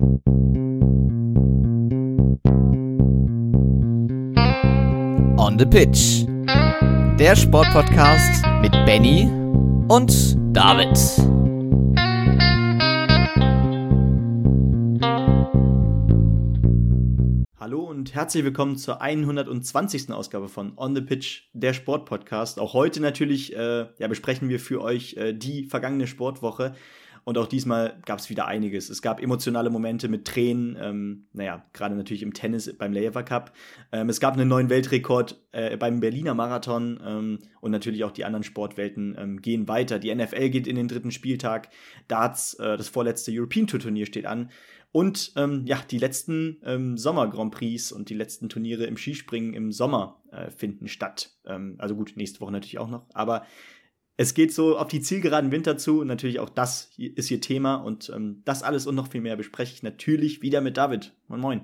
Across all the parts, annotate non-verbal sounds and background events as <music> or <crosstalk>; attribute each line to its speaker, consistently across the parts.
Speaker 1: On the Pitch. Der Sportpodcast mit Benny und David.
Speaker 2: Hallo und herzlich willkommen zur 120. Ausgabe von On the Pitch, der Sportpodcast. Auch heute natürlich äh, ja, besprechen wir für euch äh, die vergangene Sportwoche. Und auch diesmal gab es wieder einiges. Es gab emotionale Momente mit Tränen, ähm, naja, gerade natürlich im Tennis beim Lever Cup. Ähm, es gab einen neuen Weltrekord äh, beim Berliner Marathon ähm, und natürlich auch die anderen Sportwelten ähm, gehen weiter. Die NFL geht in den dritten Spieltag. Darts, äh, das vorletzte European Tour Turnier steht an. Und ähm, ja, die letzten ähm, Sommer-Grand Prix und die letzten Turniere im Skispringen im Sommer äh, finden statt. Ähm, also gut, nächste Woche natürlich auch noch. Aber es geht so auf die zielgeraden Winter zu und natürlich auch das ist hier Thema und ähm, das alles und noch viel mehr bespreche ich natürlich wieder mit David. Moin Moin.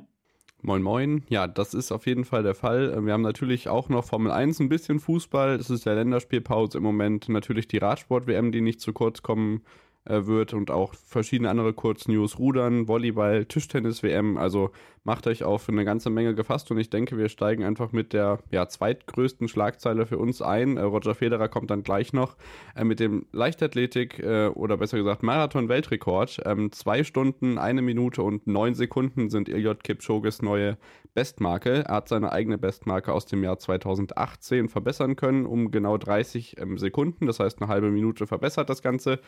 Speaker 3: Moin Moin, ja, das ist auf jeden Fall der Fall. Wir haben natürlich auch noch Formel 1 ein bisschen Fußball. Das ist der Länderspielpause im Moment. Natürlich die Radsport-WM, die nicht zu kurz kommen äh, wird und auch verschiedene andere Kurznews, Rudern, Volleyball, Tischtennis-WM. Also macht euch für eine ganze Menge gefasst und ich denke, wir steigen einfach mit der ja, zweitgrößten Schlagzeile für uns ein. Äh, Roger Federer kommt dann gleich noch äh, mit dem Leichtathletik äh, oder besser gesagt Marathon-Weltrekord. Ähm, zwei Stunden, eine Minute und neun Sekunden sind Iliot Kipchoges neue Bestmarke. Er hat seine eigene Bestmarke aus dem Jahr 2018 verbessern können um genau 30 ähm, Sekunden, das heißt eine halbe Minute verbessert das Ganze.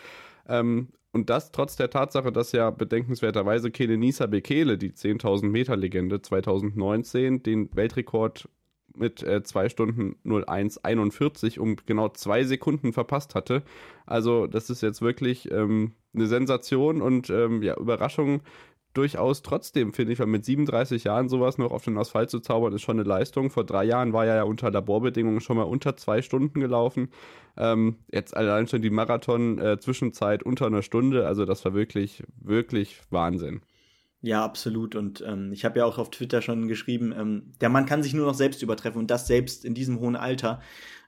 Speaker 3: Ähm, und das trotz der Tatsache, dass ja bedenkenswerterweise Kelenisa Bekele, die 10.000 Meter Legende 2019, den Weltrekord mit äh, 2 Stunden 01,41 um genau zwei Sekunden verpasst hatte. Also das ist jetzt wirklich ähm, eine Sensation und ähm, ja, Überraschung durchaus trotzdem, finde ich, weil mit 37 Jahren sowas noch auf den Asphalt zu zaubern, ist schon eine Leistung. Vor drei Jahren war er ja unter Laborbedingungen schon mal unter zwei Stunden gelaufen. Ähm, jetzt allein schon die Marathon-Zwischenzeit äh, unter einer Stunde. Also das war wirklich, wirklich Wahnsinn.
Speaker 2: Ja, absolut. Und ähm, ich habe ja auch auf Twitter schon geschrieben, ähm, der Mann kann sich nur noch selbst übertreffen und das selbst in diesem hohen Alter.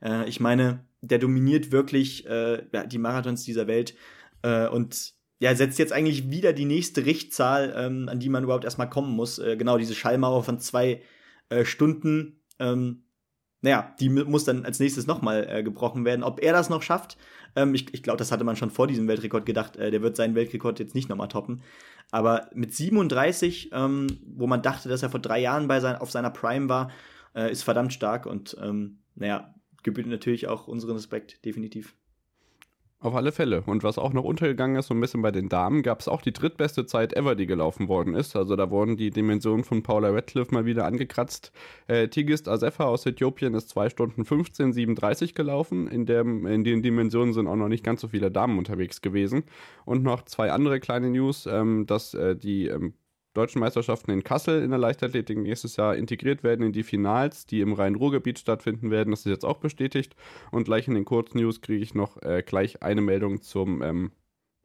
Speaker 2: Äh, ich meine, der dominiert wirklich äh, die Marathons dieser Welt. Äh, und ja, setzt jetzt eigentlich wieder die nächste Richtzahl, ähm, an die man überhaupt erstmal kommen muss. Äh, genau, diese Schallmauer von zwei äh, Stunden. Ähm, naja, die muss dann als nächstes nochmal äh, gebrochen werden. Ob er das noch schafft, ähm, ich, ich glaube, das hatte man schon vor diesem Weltrekord gedacht. Äh, der wird seinen Weltrekord jetzt nicht nochmal toppen. Aber mit 37, ähm, wo man dachte, dass er vor drei Jahren bei sein, auf seiner Prime war, äh, ist verdammt stark und ähm, naja, gebührt natürlich auch unseren Respekt, definitiv.
Speaker 3: Auf alle Fälle. Und was auch noch untergegangen ist, so ein bisschen bei den Damen, gab es auch die drittbeste Zeit ever, die gelaufen worden ist. Also da wurden die Dimensionen von Paula Radcliffe mal wieder angekratzt. Äh, Tigist Asefa aus Äthiopien ist 2 Stunden 15, 37 gelaufen. In, dem, in den Dimensionen sind auch noch nicht ganz so viele Damen unterwegs gewesen. Und noch zwei andere kleine News, ähm, dass äh, die ähm, deutschen Meisterschaften in Kassel in der Leichtathletik nächstes Jahr integriert werden in die Finals, die im Rhein-Ruhr-Gebiet stattfinden werden. Das ist jetzt auch bestätigt. Und gleich in den Kurznews kriege ich noch äh, gleich eine Meldung zum ähm,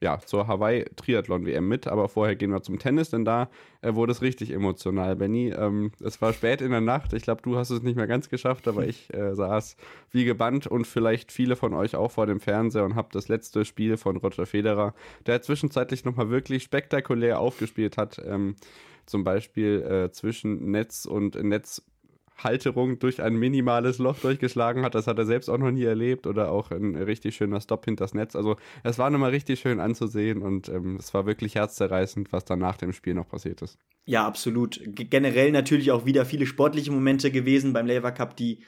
Speaker 3: ja, zur Hawaii-Triathlon-WM mit, aber vorher gehen wir zum Tennis, denn da äh, wurde es richtig emotional, Benny. Ähm, es war spät in der Nacht, ich glaube, du hast es nicht mehr ganz geschafft, aber ich äh, saß wie gebannt und vielleicht viele von euch auch vor dem Fernseher und habe das letzte Spiel von Roger Federer, der zwischenzeitlich nochmal wirklich spektakulär aufgespielt hat, ähm, zum Beispiel äh, zwischen Netz und Netz Halterung durch ein minimales Loch durchgeschlagen hat. Das hat er selbst auch noch nie erlebt. Oder auch ein richtig schöner Stop hinters Netz. Also es war nochmal richtig schön anzusehen und ähm, es war wirklich herzzerreißend, was dann nach dem Spiel noch passiert ist.
Speaker 2: Ja, absolut. G generell natürlich auch wieder viele sportliche Momente gewesen beim Lever Cup, die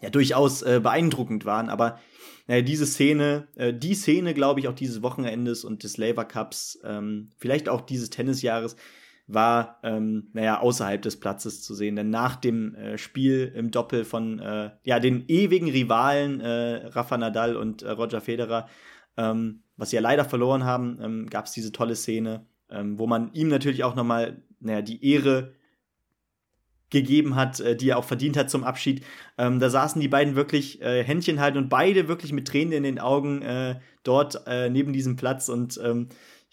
Speaker 2: ja durchaus äh, beeindruckend waren. Aber äh, diese Szene, äh, die Szene, glaube ich, auch dieses Wochenendes und des Lever Cups, ähm, vielleicht auch dieses Tennisjahres, war, ähm, naja, außerhalb des Platzes zu sehen. Denn nach dem äh, Spiel im Doppel von äh, ja, den ewigen Rivalen äh, Rafa Nadal und äh, Roger Federer, ähm, was sie ja leider verloren haben, ähm, gab es diese tolle Szene, ähm, wo man ihm natürlich auch nochmal naja, die Ehre gegeben hat, äh, die er auch verdient hat zum Abschied. Ähm, da saßen die beiden wirklich äh, Händchen halten und beide wirklich mit Tränen in den Augen äh, dort äh, neben diesem Platz. Und ähm,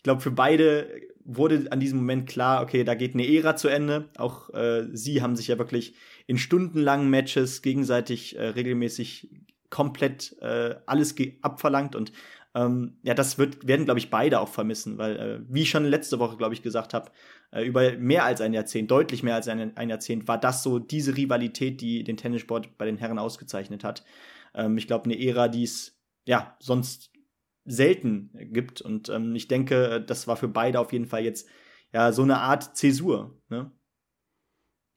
Speaker 2: glaube, für beide wurde an diesem Moment klar, okay, da geht eine Ära zu Ende. Auch äh, sie haben sich ja wirklich in stundenlangen Matches gegenseitig äh, regelmäßig komplett äh, alles abverlangt und Ähm, ja, das wird, werden, glaube ich, beide auch vermissen, weil, äh, wie ich schon letzte Woche, glaube ich, gesagt habe, äh, über mehr als ein Jahrzehnt, deutlich mehr als ein, ein Jahrzehnt, war das so diese Rivalität, die den Tennissport bei den Herren ausgezeichnet hat. Ähm, ich glaube, eine Ära, die es ja sonst selten gibt. Und ähm, ich denke, das war für beide auf jeden Fall jetzt ja so eine Art Zäsur. Ne?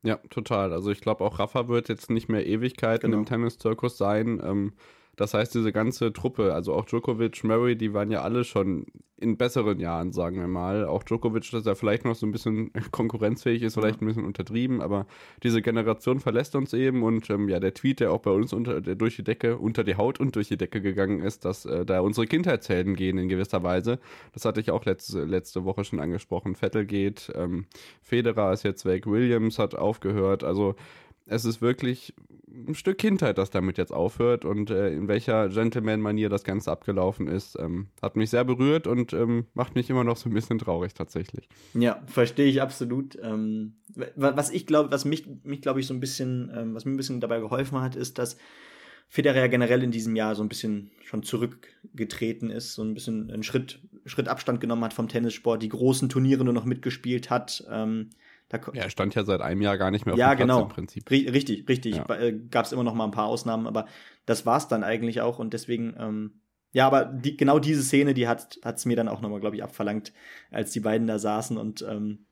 Speaker 3: Ja, total. Also ich glaube auch Rafa wird jetzt nicht mehr Ewigkeiten genau. im Tennis-Zirkus sein. Ähm, das heißt, diese ganze Truppe, also auch Djokovic, Murray, die waren ja alle schon in besseren Jahren, sagen wir mal. Auch Djokovic, dass er vielleicht noch so ein bisschen <laughs> konkurrenzfähig ist, vielleicht ein bisschen untertrieben, aber diese Generation verlässt uns eben und ähm, ja, der Tweet, der auch bei uns unter, der durch die Decke, unter die Haut und durch die Decke gegangen ist, dass äh, da unsere Kindheitshelden gehen in gewisser Weise. Das hatte ich auch letzte, letzte Woche schon angesprochen. Vettel geht, ähm, Federer ist jetzt weg, Williams hat aufgehört, also es ist wirklich ein Stück Kindheit, das damit jetzt aufhört und äh, in welcher Gentleman-Manier das Ganze abgelaufen ist, ähm, hat mich sehr berührt und ähm, macht mich immer noch so ein bisschen traurig tatsächlich.
Speaker 2: Ja, verstehe ich absolut. Ähm, was ich glaube, was mich, mich glaube ich so ein bisschen, ähm, was mir ein bisschen dabei geholfen hat, ist, dass Federer generell in diesem Jahr so ein bisschen schon zurückgetreten ist, so ein bisschen einen Schritt, Schritt Abstand genommen hat vom Tennissport, die großen Turniere nur noch mitgespielt hat. Ähm,
Speaker 3: da ja, er stand ja seit einem Jahr gar nicht mehr
Speaker 2: auf ja, dem Platz genau. im Prinzip. Richtig, richtig. Ja. Äh, Gab es immer noch mal ein paar Ausnahmen, aber das war's dann eigentlich auch und deswegen, ähm, ja, aber die, genau diese Szene, die hat es mir dann auch nochmal, glaube ich, abverlangt, als die beiden da saßen und ähm,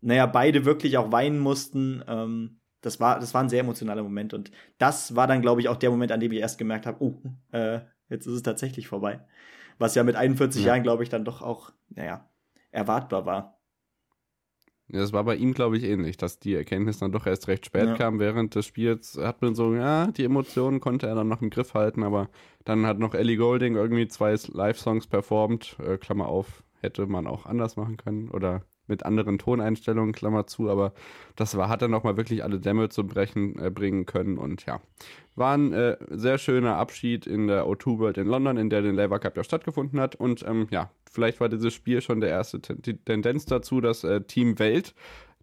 Speaker 2: naja, beide wirklich auch weinen mussten. Ähm, das war, das war ein sehr emotionaler Moment und das war dann, glaube ich, auch der Moment, an dem ich erst gemerkt habe, oh, äh, jetzt ist es tatsächlich vorbei. Was ja mit 41 ja. Jahren, glaube ich, dann doch auch, naja, erwartbar war.
Speaker 3: Ja, das war bei ihm, glaube ich, ähnlich, dass die Erkenntnis dann doch erst recht spät ja. kam. Während des Spiels hat man so, ja, die Emotionen konnte er dann noch im Griff halten, aber dann hat noch Ellie Golding irgendwie zwei Live-Songs performt, äh, Klammer auf, hätte man auch anders machen können oder mit anderen Toneinstellungen, Klammer zu, aber das war, hat er nochmal wirklich alle Dämme zu brechen, äh, bringen können und ja, war ein äh, sehr schöner Abschied in der O2 World in London, in der der Labour Cup ja stattgefunden hat und ähm, ja, vielleicht war dieses Spiel schon der erste die Tendenz dazu, dass äh, Team Welt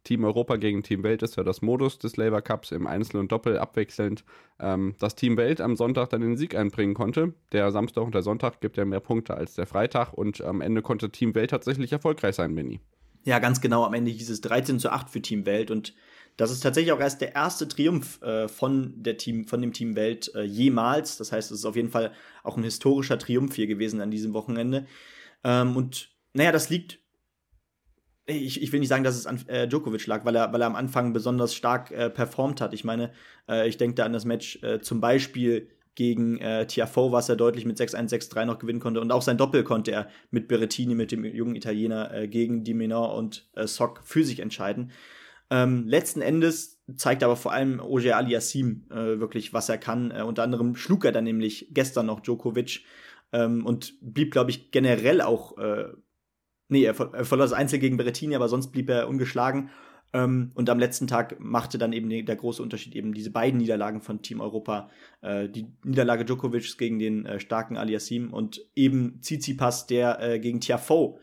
Speaker 3: Team Europa gegen Team Welt ist ja das Modus des Labour Cups im Einzel und Doppel abwechselnd. Ähm, das Team Welt am Sonntag dann den Sieg einbringen konnte. Der Samstag und der Sonntag gibt ja mehr Punkte als der Freitag und am Ende konnte Team Welt tatsächlich erfolgreich sein, Benny.
Speaker 2: Ja, ganz genau. Am Ende hieß es 13 zu 8 für Team Welt und das ist tatsächlich auch erst der erste Triumph äh, von, der Team, von dem Team Welt äh, jemals. Das heißt, es ist auf jeden Fall auch ein historischer Triumph hier gewesen an diesem Wochenende. Ähm, und naja, das liegt. Ich, ich will nicht sagen, dass es an äh, Djokovic lag, weil er, weil er am Anfang besonders stark äh, performt hat. Ich meine, äh, ich denke da an das Match äh, zum Beispiel gegen äh, Tiafoe, was er deutlich mit 6-1, 6-3 noch gewinnen konnte. Und auch sein Doppel konnte er mit Berrettini, mit dem jungen Italiener, äh, gegen Di Menor und äh, Sock für sich entscheiden. Ähm, letzten Endes zeigt aber vor allem Oger Aliassim äh, wirklich, was er kann. Äh, unter anderem schlug er dann nämlich gestern noch Djokovic ähm, und blieb, glaube ich, generell auch. Äh, nee, er, er verlor das Einzel gegen Berrettini, aber sonst blieb er ungeschlagen. Ähm, und am letzten Tag machte dann eben der große Unterschied eben diese beiden Niederlagen von Team Europa. Äh, die Niederlage Djokovic gegen den äh, starken Aliassim und eben Tsitsipas, der äh, gegen Tiafoe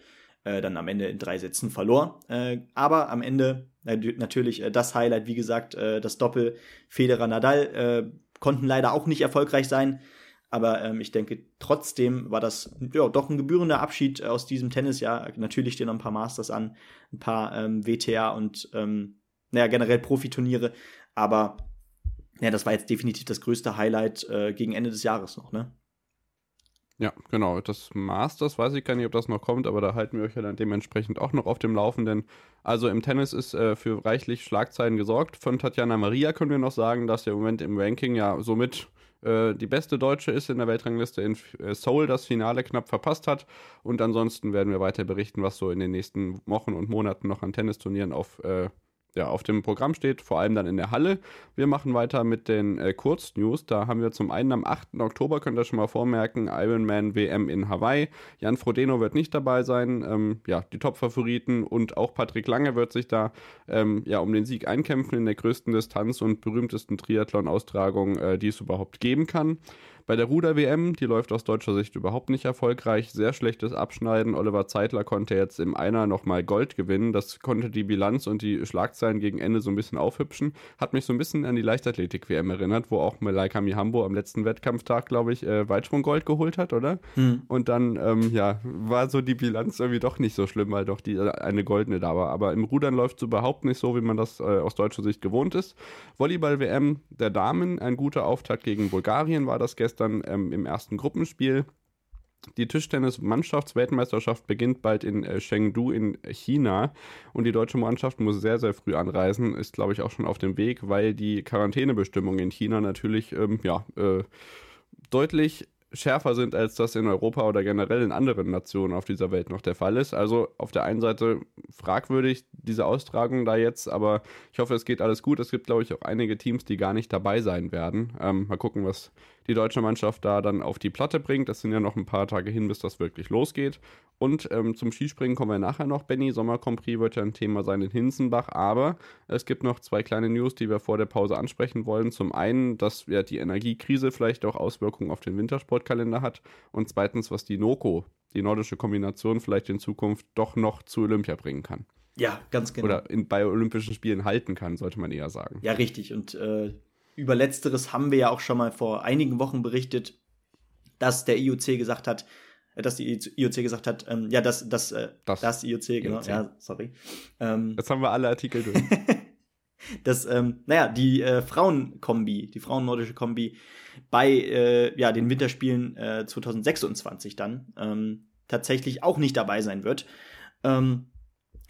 Speaker 2: äh, dann am Ende in drei Sätzen verlor. Äh, aber am Ende natürlich äh, das Highlight, wie gesagt, das Doppel Federer-Nadal konnten leider auch nicht erfolgreich sein. Aber ähm, ich denke, trotzdem war das ja, doch ein gebührender Abschied aus diesem Tennisjahr. Natürlich stehen noch ein paar Masters an, ein paar ähm, WTA und ähm, naja, generell Profiturniere. Aber ja, das war jetzt definitiv das größte Highlight äh, gegen Ende des Jahres noch, ne?
Speaker 3: Ja, genau. Das Masters weiß ich gar nicht, ob das noch kommt, aber da halten wir euch ja dann dementsprechend auch noch auf dem Laufenden. Also im Tennis ist äh, für reichlich Schlagzeilen gesorgt. Von Tatjana Maria können wir noch sagen, dass der Moment im Ranking ja somit äh, die beste Deutsche ist in der Weltrangliste in äh, Seoul das Finale knapp verpasst hat. Und ansonsten werden wir weiter berichten, was so in den nächsten Wochen und Monaten noch an Tennisturnieren auf äh, ja, auf dem Programm steht, vor allem dann in der Halle. Wir machen weiter mit den äh, Kurznews. Da haben wir zum einen am 8. Oktober, könnt ihr schon mal vormerken, Ironman WM in Hawaii. Jan Frodeno wird nicht dabei sein. Ähm, ja, die Top-Favoriten und auch Patrick Lange wird sich da ähm, ja, um den Sieg einkämpfen in der größten Distanz und berühmtesten Triathlon-Austragung, äh, die es überhaupt geben kann. Bei der Ruder-WM, die läuft aus deutscher Sicht überhaupt nicht erfolgreich. Sehr schlechtes Abschneiden. Oliver Zeitler konnte jetzt im Einer nochmal Gold gewinnen. Das konnte die Bilanz und die Schlagzeilen gegen Ende so ein bisschen aufhübschen. Hat mich so ein bisschen an die Leichtathletik-WM erinnert, wo auch Malaika Mihambo am letzten Wettkampftag, glaube ich, äh, Weitsprung-Gold geholt hat, oder? Hm. Und dann, ähm, ja, war so die Bilanz irgendwie doch nicht so schlimm, weil doch die, äh, eine goldene da war. Aber im Rudern läuft es überhaupt nicht so, wie man das äh, aus deutscher Sicht gewohnt ist. Volleyball-WM der Damen, ein guter Auftakt gegen Bulgarien war das gestern gestern ähm, im ersten Gruppenspiel. Die Tischtennis-Mannschaftsweltmeisterschaft beginnt bald in äh, Chengdu in China und die deutsche Mannschaft muss sehr, sehr früh anreisen, ist glaube ich auch schon auf dem Weg, weil die Quarantänebestimmungen in China natürlich ähm, ja, äh, deutlich schärfer sind, als das in Europa oder generell in anderen Nationen auf dieser Welt noch der Fall ist. Also auf der einen Seite fragwürdig diese Austragung da jetzt, aber ich hoffe, es geht alles gut. Es gibt, glaube ich, auch einige Teams, die gar nicht dabei sein werden. Ähm, mal gucken, was die deutsche Mannschaft da dann auf die Platte bringt. Das sind ja noch ein paar Tage hin, bis das wirklich losgeht. Und ähm, zum Skispringen kommen wir nachher noch. Benny, Sommercompris wird ja ein Thema sein in Hinsenbach. Aber es gibt noch zwei kleine News, die wir vor der Pause ansprechen wollen. Zum einen, dass ja die Energiekrise vielleicht auch Auswirkungen auf den Wintersportkalender hat. Und zweitens, was die NOCO, die nordische Kombination, vielleicht in Zukunft doch noch zu Olympia bringen kann.
Speaker 2: Ja, ganz genau.
Speaker 3: Oder in, bei Olympischen Spielen halten kann, sollte man eher sagen.
Speaker 2: Ja, richtig. Und äh, über Letzteres haben wir ja auch schon mal vor einigen Wochen berichtet, dass der IOC gesagt hat, äh, dass die IOC gesagt hat, ähm, ja, dass das, äh, das, das IOC, genau, IOC. ja, sorry.
Speaker 3: Ähm, Jetzt haben wir alle Artikel <laughs> durch.
Speaker 2: dass, ähm, naja, die äh, Frauenkombi, die frauennordische Kombi bei äh, ja, den Winterspielen äh, 2026 dann ähm, tatsächlich auch nicht dabei sein wird. Ähm,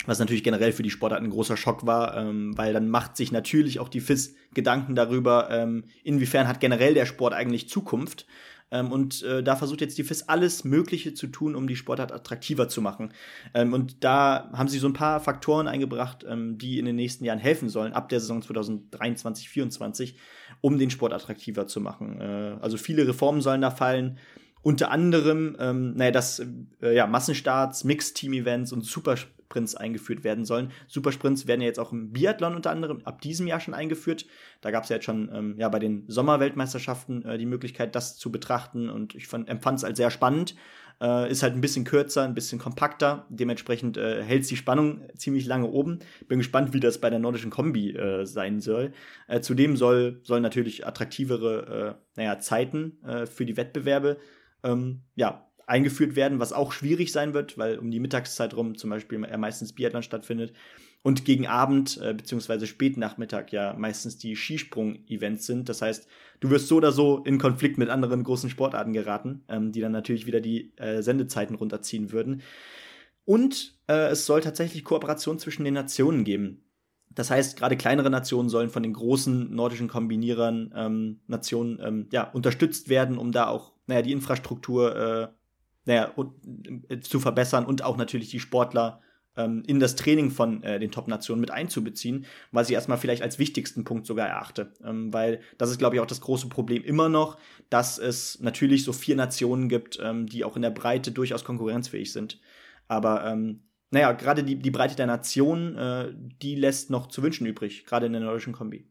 Speaker 2: was natürlich generell für die Sportart ein großer Schock war, ähm, weil dann macht sich natürlich auch die FIS Gedanken darüber, ähm, inwiefern hat generell der Sport eigentlich Zukunft. Ähm, und äh, da versucht jetzt die FIS alles Mögliche zu tun, um die Sportart attraktiver zu machen. Ähm, und da haben sie so ein paar Faktoren eingebracht, ähm, die in den nächsten Jahren helfen sollen, ab der Saison 2023, 2024, um den Sport attraktiver zu machen. Äh, also viele Reformen sollen da fallen. Unter anderem, ähm, naja, dass äh, ja, Massenstarts, Mixed-Team-Events und Supersprints eingeführt werden sollen. Supersprints werden ja jetzt auch im Biathlon unter anderem ab diesem Jahr schon eingeführt. Da gab es ja jetzt schon ähm, ja, bei den Sommerweltmeisterschaften äh, die Möglichkeit, das zu betrachten und ich empfand es als sehr spannend. Äh, ist halt ein bisschen kürzer, ein bisschen kompakter. Dementsprechend äh, hält die Spannung ziemlich lange oben. Bin gespannt, wie das bei der nordischen Kombi äh, sein soll. Äh, zudem soll, sollen natürlich attraktivere äh, naja, Zeiten äh, für die Wettbewerbe ähm, ja, eingeführt werden, was auch schwierig sein wird, weil um die Mittagszeit rum zum Beispiel meistens Biathlon stattfindet und gegen Abend äh, bzw. Spätnachmittag ja meistens die Skisprung-Events sind. Das heißt, du wirst so oder so in Konflikt mit anderen großen Sportarten geraten, ähm, die dann natürlich wieder die äh, Sendezeiten runterziehen würden. Und äh, es soll tatsächlich Kooperation zwischen den Nationen geben. Das heißt, gerade kleinere Nationen sollen von den großen nordischen Kombinierern ähm, Nationen ähm, ja, unterstützt werden, um da auch naja, die Infrastruktur äh, naja, äh, zu verbessern und auch natürlich die Sportler ähm, in das Training von äh, den Top-Nationen mit einzubeziehen, was ich erstmal vielleicht als wichtigsten Punkt sogar erachte. Ähm, weil das ist, glaube ich, auch das große Problem immer noch, dass es natürlich so vier Nationen gibt, ähm, die auch in der Breite durchaus konkurrenzfähig sind. Aber ähm, naja, gerade die, die Breite der Nationen, äh, die lässt noch zu wünschen übrig, gerade in der nordischen Kombi.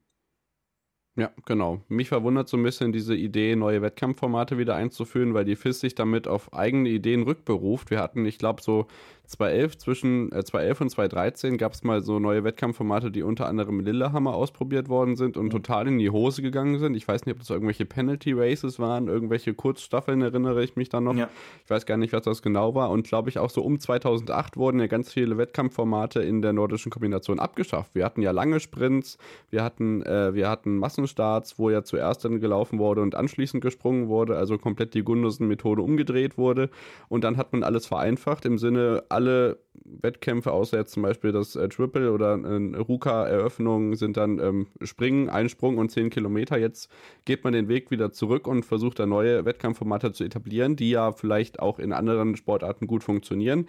Speaker 3: Ja, genau. Mich verwundert so ein bisschen diese Idee, neue Wettkampfformate wieder einzuführen, weil die FIS sich damit auf eigene Ideen rückberuft. Wir hatten, ich glaube, so 2011, zwischen äh, 2011 und 2013 gab es mal so neue Wettkampfformate, die unter anderem Lillehammer ausprobiert worden sind und mhm. total in die Hose gegangen sind. Ich weiß nicht, ob das irgendwelche Penalty Races waren, irgendwelche Kurzstaffeln, erinnere ich mich dann noch. Ja. Ich weiß gar nicht, was das genau war. Und glaube ich, auch so um 2008 wurden ja ganz viele Wettkampfformate in der nordischen Kombination abgeschafft. Wir hatten ja lange Sprints, wir hatten, äh, wir hatten Massenstarts, wo ja zuerst dann gelaufen wurde und anschließend gesprungen wurde, also komplett die Gundersen-Methode umgedreht wurde. Und dann hat man alles vereinfacht im Sinne, alle Wettkämpfe, außer jetzt zum Beispiel das äh, Triple oder äh, Ruka-Eröffnung, sind dann ähm, Springen, Einsprung und 10 Kilometer. Jetzt geht man den Weg wieder zurück und versucht da neue Wettkampfformate zu etablieren, die ja vielleicht auch in anderen Sportarten gut funktionieren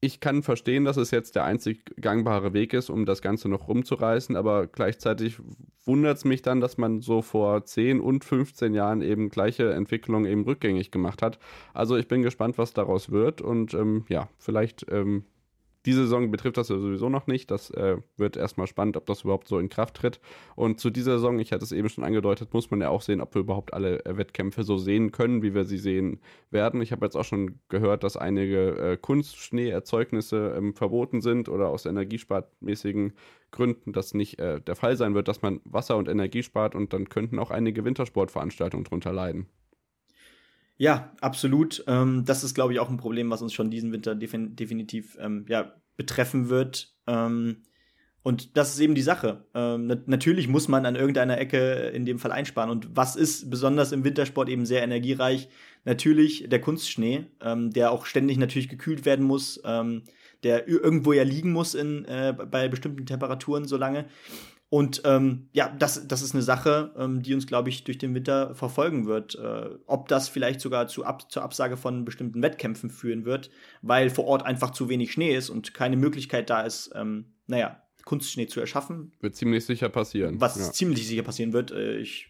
Speaker 3: ich kann verstehen, dass es jetzt der einzig gangbare Weg ist, um das Ganze noch rumzureißen, aber gleichzeitig wundert es mich dann, dass man so vor 10 und 15 Jahren eben gleiche Entwicklungen eben rückgängig gemacht hat. Also ich bin gespannt, was daraus wird und ähm, ja, vielleicht ähm, Diese Saison betrifft das ja sowieso noch nicht. Das äh, wird erstmal spannend, ob das überhaupt so in Kraft tritt. Und zu dieser Saison, ich hatte es eben schon angedeutet, muss man ja auch sehen, ob wir überhaupt alle äh, Wettkämpfe so sehen können, wie wir sie sehen werden. Ich habe jetzt auch schon gehört, dass einige äh, Kunstschneeerzeugnisse ähm, verboten sind oder aus energiesparmäßigen Gründen das nicht äh, der Fall sein wird, dass man Wasser und Energie spart und dann könnten auch einige Wintersportveranstaltungen drunter leiden.
Speaker 2: Ja, absolut. Ähm, das ist, glaube ich, auch ein Problem, was uns schon diesen Winter defin definitiv ähm, ja, betreffen wird. Ähm, und das ist eben die Sache. Ähm, na natürlich muss man an irgendeiner Ecke in dem Fall einsparen. Und was ist besonders im Wintersport eben sehr energiereich? Natürlich der Kunstschnee, ähm, der auch ständig natürlich gekühlt werden muss, ähm, der irgendwo ja liegen muss in, äh, bei bestimmten Temperaturen so lange. Und ähm, ja, das, das ist eine Sache, ähm, die uns, glaube ich, durch den Winter verfolgen wird. Äh, ob das vielleicht sogar zu ab, zur Absage von bestimmten Wettkämpfen führen wird, weil vor Ort einfach zu wenig Schnee ist und keine Möglichkeit da ist, ähm, naja, Kunstschnee zu erschaffen.
Speaker 3: Wird ziemlich sicher passieren.
Speaker 2: Was ja. ziemlich sicher passieren wird. Äh, ich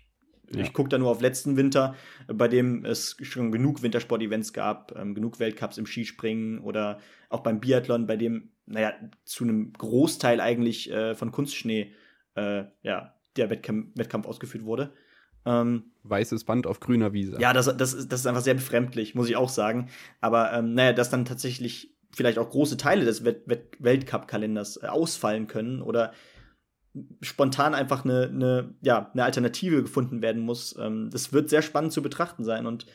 Speaker 2: ja. Ich gucke da nur auf letzten Winter, bei dem es schon genug Wintersport-Events gab, ähm, genug Weltcups im Skispringen oder auch beim Biathlon, bei dem, naja, zu einem Großteil eigentlich äh, von Kunstschnee äh, ja, der Wettkampf, Wettkampf ausgeführt wurde.
Speaker 3: Ähm, Weißes Band auf grüner Wiese.
Speaker 2: Ja, das, das, ist, das ist einfach sehr befremdlich, muss ich auch sagen. Aber ähm, naja, dass dann tatsächlich vielleicht auch große Teile des Welt Weltcup-Kalenders äh, ausfallen können oder spontan einfach eine, eine, ja, eine Alternative gefunden werden muss. Ähm, das wird sehr spannend zu betrachten sein und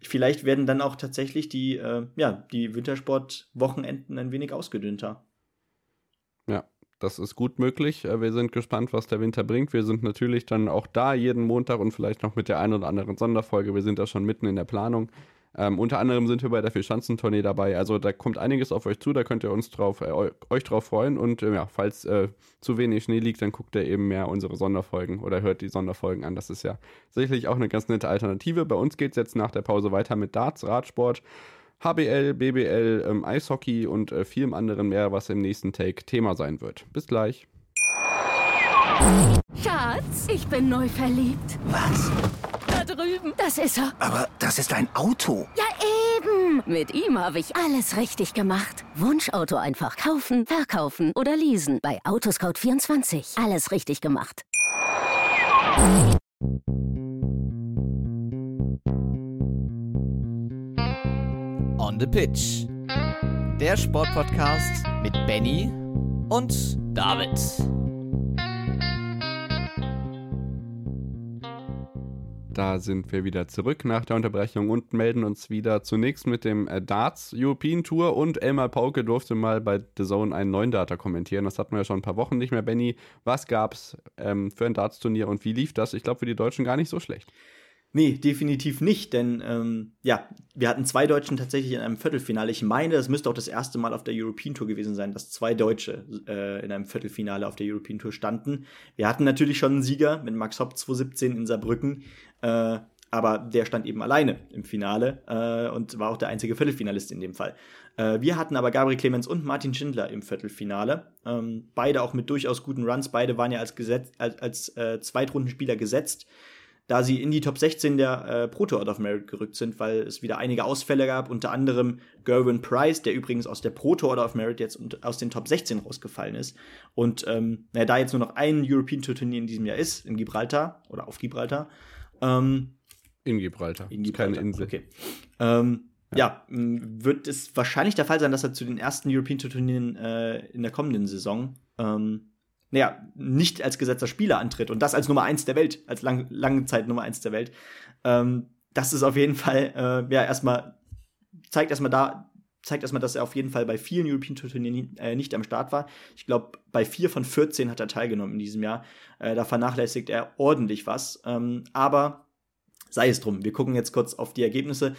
Speaker 2: vielleicht werden dann auch tatsächlich die, äh, ja, die Wintersport-Wochenenden ein wenig ausgedünnter.
Speaker 3: Ja, das ist gut möglich. Äh, wir sind gespannt, was der Winter bringt. Wir sind natürlich dann auch da jeden Montag und vielleicht noch mit der einen oder anderen Sonderfolge. Wir sind da schon mitten in der Planung. Ähm, unter anderem sind wir bei der Vierschanzentournee dabei. Also da kommt einiges auf euch zu, da könnt ihr uns drauf, äh, euch drauf freuen. Und äh, ja, falls äh, zu wenig Schnee liegt, dann guckt ihr eben mehr unsere Sonderfolgen oder hört die Sonderfolgen an. Das ist ja sicherlich auch eine ganz nette Alternative. Bei uns geht es jetzt nach der Pause weiter mit Darts, Radsport HBL, BBL, ähm, Eishockey und äh, vielem anderen mehr, was im nächsten Take Thema sein wird. Bis gleich.
Speaker 4: Schatz, ich bin neu verliebt.
Speaker 5: Was?
Speaker 4: Da drüben. Das ist er.
Speaker 5: Aber das ist ein Auto.
Speaker 4: Ja, eben. Mit ihm habe ich alles richtig gemacht. Wunschauto einfach kaufen, verkaufen oder leasen. Bei Autoscout24. Alles richtig gemacht.
Speaker 1: On the Pitch. Der Sportpodcast mit Benny und David.
Speaker 3: Da sind wir wieder zurück nach der Unterbrechung und melden uns wieder zunächst mit dem äh, Darts European Tour und Elmar Pauke durfte mal bei The Zone einen neuen Data kommentieren. Das hatten wir ja schon ein paar Wochen nicht mehr. Benny, was gab's ähm, für ein Darts-Turnier und wie lief das? Ich glaube, für die Deutschen gar nicht so schlecht.
Speaker 2: Nee, definitiv nicht, denn ähm, ja, wir hatten zwei Deutschen tatsächlich in einem Viertelfinale. Ich meine, das müsste auch das erste Mal auf der European Tour gewesen sein, dass zwei Deutsche äh, in einem Viertelfinale auf der European Tour standen. Wir hatten natürlich schon einen Sieger mit Max Hopp 2017 in Saarbrücken, äh, aber der stand eben alleine im Finale äh, und war auch der einzige Viertelfinalist in dem Fall. Äh, wir hatten aber Gabriel Clemens und Martin Schindler im Viertelfinale, ähm, beide auch mit durchaus guten Runs. Beide waren ja als, Gesetz, als, als äh, Zweitrundenspieler gesetzt da sie in die Top 16 der äh, Pro Tour of Merit gerückt sind, weil es wieder einige Ausfälle gab, unter anderem Gerwin Price, der übrigens aus der Pro Tour of Merit jetzt aus den Top 16 rausgefallen ist. Und ähm, na, da jetzt nur noch ein European Tour Turnier in diesem Jahr ist, in Gibraltar oder auf Gibraltar. Ähm,
Speaker 3: in Gibraltar.
Speaker 2: In Gibraltar. Keine Insel. Okay. Ähm, ja. ja. wird es wahrscheinlich der Fall sein, dass er zu den ersten European Tour Turnieren äh, in der kommenden Saison ähm, naja, nicht als gesetzter Spieler antritt und das als Nummer eins der Welt, als lang, lange Zeit Nummer eins der Welt, ähm, das ist auf jeden Fall, äh, ja, erstmal, zeigt erstmal da, zeigt erstmal, dass er auf jeden Fall bei vielen European Tour Turnieren äh, nicht am Start war. Ich glaube, bei vier von 14 hat er teilgenommen in diesem Jahr. Äh, da vernachlässigt er ordentlich was. Ähm, aber sei es drum. Wir gucken jetzt kurz auf die Ergebnisse.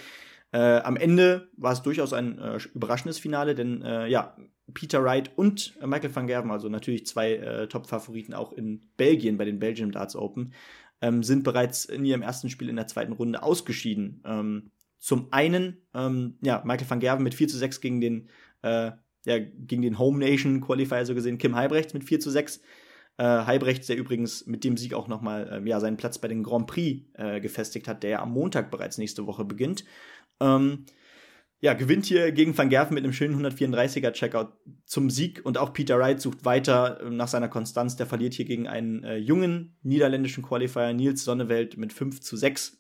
Speaker 2: Äh, am Ende war es durchaus ein äh, überraschendes Finale, denn äh, ja, Peter Wright und äh, Michael van Gerven, also natürlich zwei äh, Top-Favoriten auch in Belgien bei den Belgian Darts Open, ähm, sind bereits in ihrem ersten Spiel in der zweiten Runde ausgeschieden. Ähm, zum einen, ähm, ja, Michael van Gerven mit 4 zu 6 gegen den, äh, ja, gegen den Home Nation Qualifier so gesehen, Kim Heibrechts mit 4 zu 6. Äh, Heibrechts, der übrigens mit dem Sieg auch nochmal äh, ja, seinen Platz bei den Grand Prix äh, gefestigt hat, der ja am Montag bereits nächste Woche beginnt. Ähm, ja, gewinnt hier gegen Van Gerven mit einem schönen 134er Checkout zum Sieg und auch Peter Wright sucht weiter äh, nach seiner Konstanz. Der verliert hier gegen einen äh, jungen niederländischen Qualifier Nils Sonneveld mit 5 zu 6.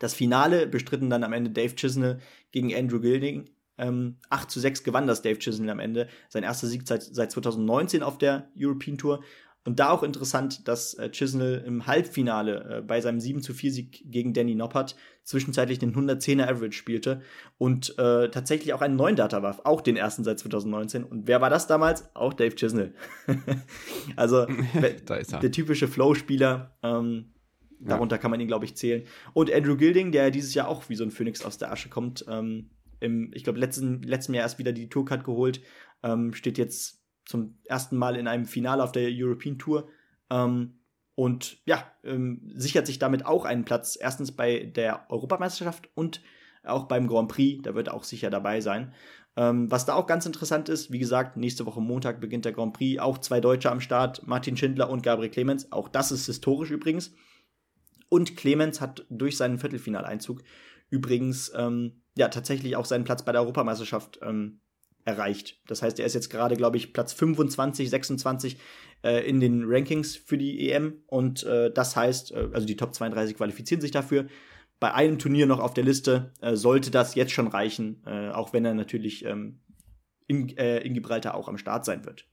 Speaker 2: Das Finale bestritten dann am Ende Dave Chisnell gegen Andrew Gilding. Ähm, 8 zu 6 gewann das Dave Chisnell am Ende. Sein erster Sieg seit, seit 2019 auf der European Tour. Und da auch interessant, dass äh, Chisnell im Halbfinale äh, bei seinem 7 zu 4 Sieg gegen Danny Noppert zwischenzeitlich den 110er Average spielte und äh, tatsächlich auch einen neuen Data warf, auch den ersten seit 2019. Und wer war das damals? Auch Dave Chisnell. <laughs> also <laughs> der typische Flow-Spieler. Ähm, darunter ja. kann man ihn, glaube ich, zählen. Und Andrew Gilding, der dieses Jahr auch wie so ein Phönix aus der Asche kommt, ähm, im, ich glaube, letzten, letzten Jahr erst wieder die Tourcard geholt, ähm, steht jetzt zum ersten Mal in einem Finale auf der European Tour. Ähm, und ja, ähm, sichert sich damit auch einen Platz. Erstens bei der Europameisterschaft und auch beim Grand Prix. Da wird er auch sicher dabei sein. Ähm, was da auch ganz interessant ist, wie gesagt, nächste Woche Montag beginnt der Grand Prix. Auch zwei Deutsche am Start, Martin Schindler und Gabriel Clemens. Auch das ist historisch übrigens. Und Clemens hat durch seinen Viertelfinaleinzug übrigens ähm, ja tatsächlich auch seinen Platz bei der Europameisterschaft ähm, erreicht. Das heißt, er ist jetzt gerade, glaube ich, Platz 25, 26 äh, in den Rankings für die EM. Und äh, das heißt, äh, also die Top 32 qualifizieren sich dafür. Bei einem Turnier noch auf der Liste äh, sollte das jetzt schon reichen, äh, auch wenn er natürlich ähm, in, äh, in Gibraltar auch am Start sein wird.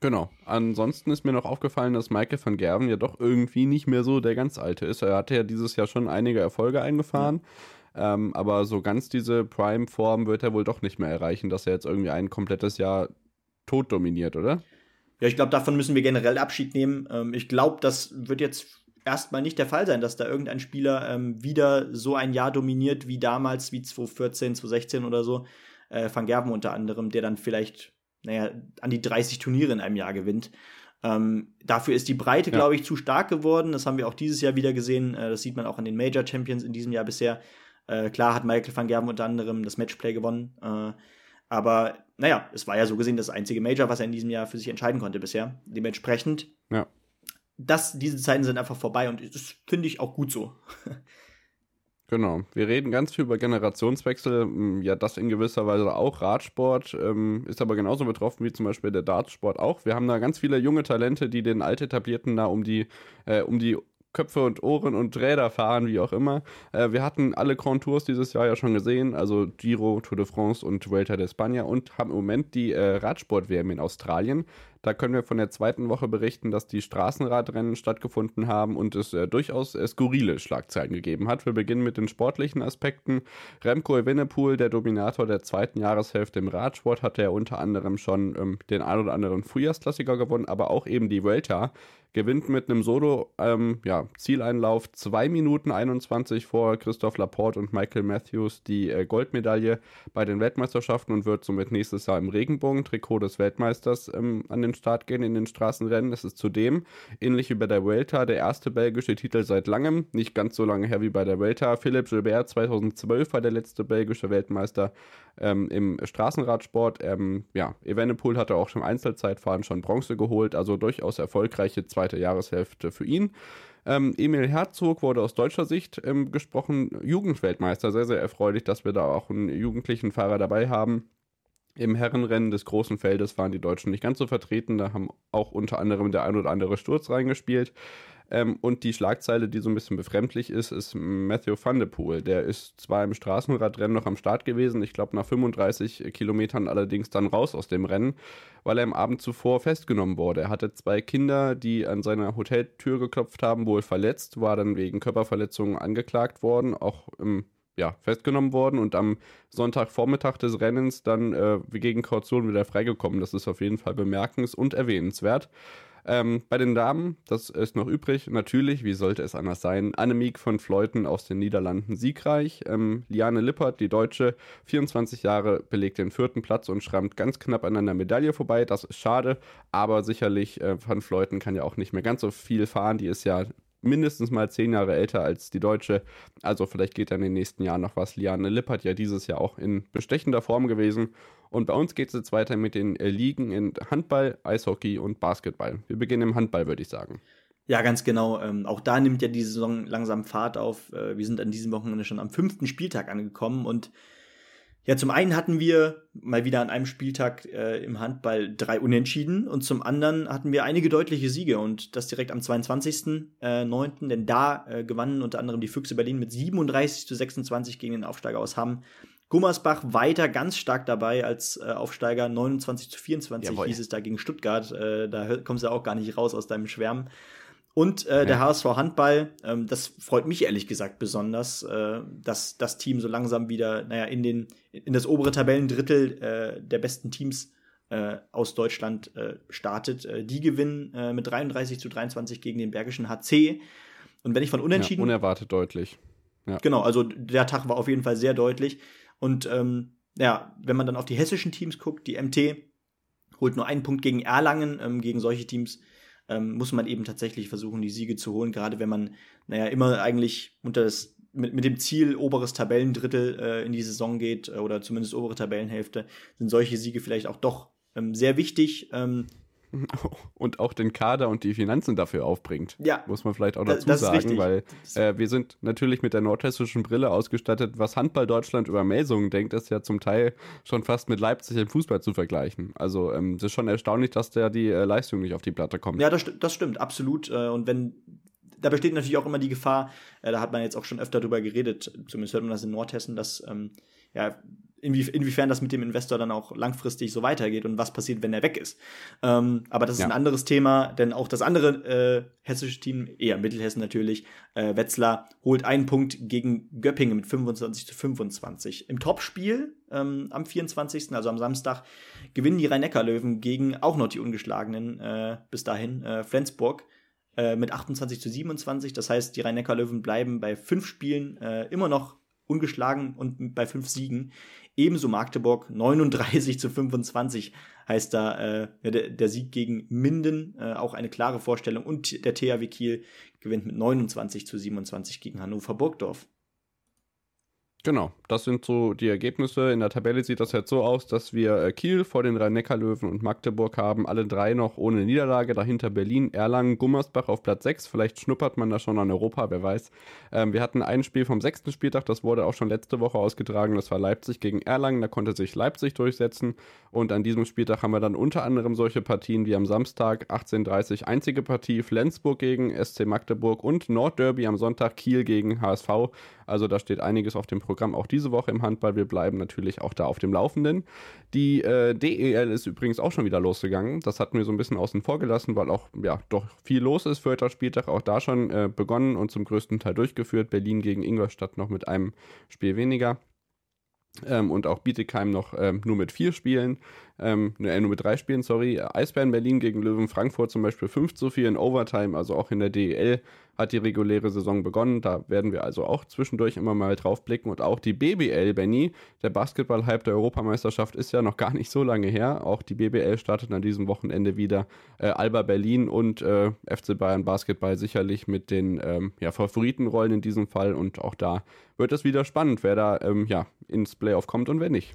Speaker 3: Genau. Ansonsten ist mir noch aufgefallen, dass Michael van Gerven ja doch irgendwie nicht mehr so der ganz alte ist. Er hatte ja dieses Jahr schon einige Erfolge eingefahren. Ja ähm, aber so ganz diese Prime-Form wird er wohl doch nicht mehr erreichen, dass er jetzt irgendwie ein komplettes Jahr tot dominiert, oder?
Speaker 2: Ja, ich glaube, davon müssen wir generell Abschied nehmen. Ähm, ich glaube, das wird jetzt erstmal nicht der Fall sein, dass da irgendein Spieler ähm, wieder so ein Jahr dominiert wie damals, wie 2014, 2016 oder so. Äh, Van Gerven unter anderem, der dann vielleicht, naja, an die 30 Turniere in einem Jahr gewinnt. Ähm, dafür ist die Breite, ja. glaube ich, zu stark geworden. Das haben wir auch dieses Jahr wieder gesehen. Äh, das sieht man auch an den Major Champions in diesem Jahr bisher. Äh, klar hat Michael van Gerben unter anderem das Matchplay gewonnen. Äh, aber naja, es war ja so gesehen das einzige Major, was er in diesem Jahr für sich entscheiden konnte bisher. Dementsprechend,
Speaker 3: ja.
Speaker 2: das, diese Zeiten sind einfach vorbei und das finde ich auch gut so. <laughs>
Speaker 3: Genau. Wir reden ganz viel über Generationswechsel. Ja, das in gewisser Weise auch. Radsport ähm, ist aber genauso betroffen wie zum Beispiel der Dartsport auch. Wir haben da ganz viele junge Talente, die den Altetablierten da um die, äh, um die Köpfe und Ohren und Räder fahren, wie auch immer. Äh, wir hatten alle Grand Tours dieses Jahr ja schon gesehen, also Giro, Tour de France und Vuelta de España und haben im Moment die äh, Radsport-WM in Australien. Da können wir von der zweiten Woche berichten, dass die Straßenradrennen stattgefunden haben und es äh, durchaus äh, skurrile Schlagzeilen gegeben hat. Wir beginnen mit den sportlichen Aspekten. Remco Evenepoel, der Dominator der zweiten Jahreshälfte im Radsport, hatte ja unter anderem schon ähm, den ein oder anderen Frühjahrsklassiker gewonnen, aber auch eben die Vuelta gewinnt mit einem Solo ähm, ja, Zieleinlauf 2 Minuten 21 vor Christoph Laporte und Michael Matthews die äh, Goldmedaille bei den Weltmeisterschaften und wird somit nächstes Jahr im Regenbogen-Trikot des Weltmeisters ähm, an den Start gehen in den Straßenrennen. Es ist zudem, ähnlich wie bei der Vuelta, der erste belgische Titel seit langem, nicht ganz so lange her wie bei der Vuelta. Philipp Gilbert 2012 war der letzte belgische Weltmeister ähm, im Straßenradsport. Ähm, ja, Evenepoel hatte auch schon Einzelzeitfahren schon Bronze geholt, also durchaus erfolgreiche zweite Jahreshälfte für ihn. Ähm, Emil Herzog wurde aus deutscher Sicht ähm, gesprochen, Jugendweltmeister. Sehr, sehr erfreulich, dass wir da auch einen jugendlichen Fahrer dabei haben. Im Herrenrennen des großen Feldes waren die Deutschen nicht ganz so vertreten. Da haben auch unter anderem der ein oder andere Sturz reingespielt. Ähm, und die Schlagzeile, die so ein bisschen befremdlich ist, ist Matthew van der Poel. Der ist zwar im Straßenradrennen noch am Start gewesen, ich glaube nach 35 Kilometern allerdings dann raus aus dem Rennen, weil er am Abend zuvor festgenommen wurde. Er hatte zwei Kinder, die an seiner Hoteltür geklopft haben, wohl verletzt, war dann wegen Körperverletzungen angeklagt worden, auch im ja, festgenommen worden und am Sonntagvormittag des Rennens dann äh, gegen Kaution wieder freigekommen. Das ist auf jeden Fall bemerkens- und erwähnenswert. Ähm, bei den Damen, das ist noch übrig, natürlich, wie sollte es anders sein, Annemiek von Fleuten aus den Niederlanden siegreich. Ähm, Liane Lippert, die Deutsche, 24 Jahre, belegt den vierten Platz und schrammt ganz knapp an einer Medaille vorbei. Das ist schade, aber sicherlich, äh, Van Fleuten kann ja auch nicht mehr ganz so viel fahren. Die ist ja mindestens mal zehn Jahre älter als die Deutsche. Also vielleicht geht dann in den nächsten Jahren noch was. Liane Lippert ja dieses Jahr auch in bestechender Form gewesen. Und bei uns geht es jetzt weiter mit den äh, Ligen in Handball, Eishockey und Basketball. Wir beginnen im Handball, würde ich sagen.
Speaker 2: Ja, ganz genau. Ähm, auch da nimmt ja die Saison langsam Fahrt auf. Äh, wir sind an diesem Wochenende schon am fünften Spieltag angekommen und Ja, zum einen hatten wir mal wieder an einem Spieltag äh, im Handball drei Unentschieden und zum anderen hatten wir einige deutliche Siege und das direkt am 22.09., äh, denn da äh, gewannen unter anderem die Füchse Berlin mit 37 zu 26 gegen den Aufsteiger aus Hamm. Gummersbach weiter ganz stark dabei als äh, Aufsteiger 29 zu 24 Jawohl. hieß es da gegen Stuttgart. Äh, da kommst du auch gar nicht raus aus deinem Schwärmen. Und äh, der HSV Handball, ähm, das freut mich ehrlich gesagt besonders, äh, dass das Team so langsam wieder, naja, in den in das obere Tabellendrittel äh, der besten Teams äh, aus Deutschland äh, startet. Äh, die gewinnen äh, mit 33 zu 23 gegen den Bergischen HC. Und wenn ich von Unentschieden.
Speaker 3: Ja, unerwartet deutlich.
Speaker 2: Ja. Genau, also der Tag war auf jeden Fall sehr deutlich. Und ähm, ja, wenn man dann auf die hessischen Teams guckt, die MT holt nur einen Punkt gegen Erlangen, ähm, gegen solche Teams ähm, muss man eben tatsächlich versuchen, die Siege zu holen, gerade wenn man, naja, immer eigentlich unter das, mit, mit dem Ziel oberes Tabellendrittel äh, in die Saison geht, äh, oder zumindest obere Tabellenhälfte, sind solche Siege vielleicht auch doch ähm, sehr wichtig. Ähm, <laughs>
Speaker 3: und auch den Kader und die Finanzen dafür aufbringt.
Speaker 2: Ja.
Speaker 3: Muss man vielleicht auch dazu sagen, weil äh, wir sind natürlich mit der nordhessischen Brille ausgestattet. Was Handball Deutschland über Melsungen denkt, ist ja zum Teil schon fast mit Leipzig im Fußball zu vergleichen. Also ähm, es ist schon erstaunlich, dass da die äh, Leistung nicht auf die Platte kommt.
Speaker 2: Ja, das, das stimmt, absolut. Äh, und wenn da besteht natürlich auch immer die Gefahr, äh, da hat man jetzt auch schon öfter drüber geredet, zumindest hört man das in Nordhessen, dass ähm, ja, inwie inwiefern das mit dem Investor dann auch langfristig so weitergeht und was passiert, wenn er weg ist. Ähm, aber das ist ja. ein anderes Thema, denn auch das andere äh, hessische Team, eher Mittelhessen natürlich, äh, Wetzlar, holt einen Punkt gegen Göppingen mit 25 zu 25. Im Topspiel ähm, am 24., also am Samstag, gewinnen die Rhein-Neckar-Löwen gegen auch noch die ungeschlagenen äh, bis dahin, äh, Flensburg äh, mit 28 zu 27. Das heißt, die Rhein-Neckar-Löwen bleiben bei fünf Spielen äh, immer noch ungeschlagen und bei fünf Siegen. Ebenso Magdeburg <laughs> 39 zu 25 heißt da äh, der, der, Sieg gegen Minden, äh, auch eine klare Vorstellung. Und der THW Kiel gewinnt mit 29 zu 27 gegen Hannover Burgdorf.
Speaker 3: Genau, das sind so die Ergebnisse. In der Tabelle sieht das jetzt so aus, dass wir äh, Kiel vor den Rhein-Neckar-Löwen und Magdeburg haben, alle drei noch ohne Niederlage. Dahinter Berlin, Erlangen, Gummersbach auf Platz 6. Vielleicht schnuppert man da schon an Europa, wer weiß. Ähm, wir hatten ein Spiel vom sechsten Spieltag, das wurde auch schon letzte Woche ausgetragen. Das war Leipzig gegen Erlangen, da konnte sich Leipzig durchsetzen. Und an diesem Spieltag haben wir dann unter anderem solche Partien wie am Samstag 18.30 einzige Partie Flensburg gegen SC Magdeburg und Nordderby am Sonntag Kiel gegen HSV. Also da steht einiges auf dem Programm auch diese Woche im Handball. Wir bleiben natürlich auch da auf dem Laufenden. Die äh, DEL ist übrigens auch schon wieder losgegangen. Das hatten wir so ein bisschen außen vor gelassen, weil auch ja doch viel los ist. Vierter Spieltag auch da schon äh, begonnen und zum größten Teil durchgeführt. Berlin gegen Ingolstadt noch mit einem Spiel weniger. Ähm, und auch Bietigheim noch ähm, nur mit vier Spielen, ähm, ne, nur mit drei Spielen, sorry. Eisbären Berlin gegen Löwen Frankfurt zum Beispiel 5 zu 4 in Overtime, also auch in der DEL hat die reguläre Saison begonnen. Da werden wir also auch zwischendurch immer mal drauf blicken. Und auch die BBL, Benny, der Basketball-Hype der Europameisterschaft ist ja noch gar nicht so lange her. Auch die BBL startet an diesem Wochenende wieder. Äh, Alba Berlin und äh, FC Bayern Basketball sicherlich mit den ähm, ja, Favoritenrollen in diesem Fall. Und auch da wird es wieder spannend, wer da ähm, ja, ins Playoff kommt und wer nicht.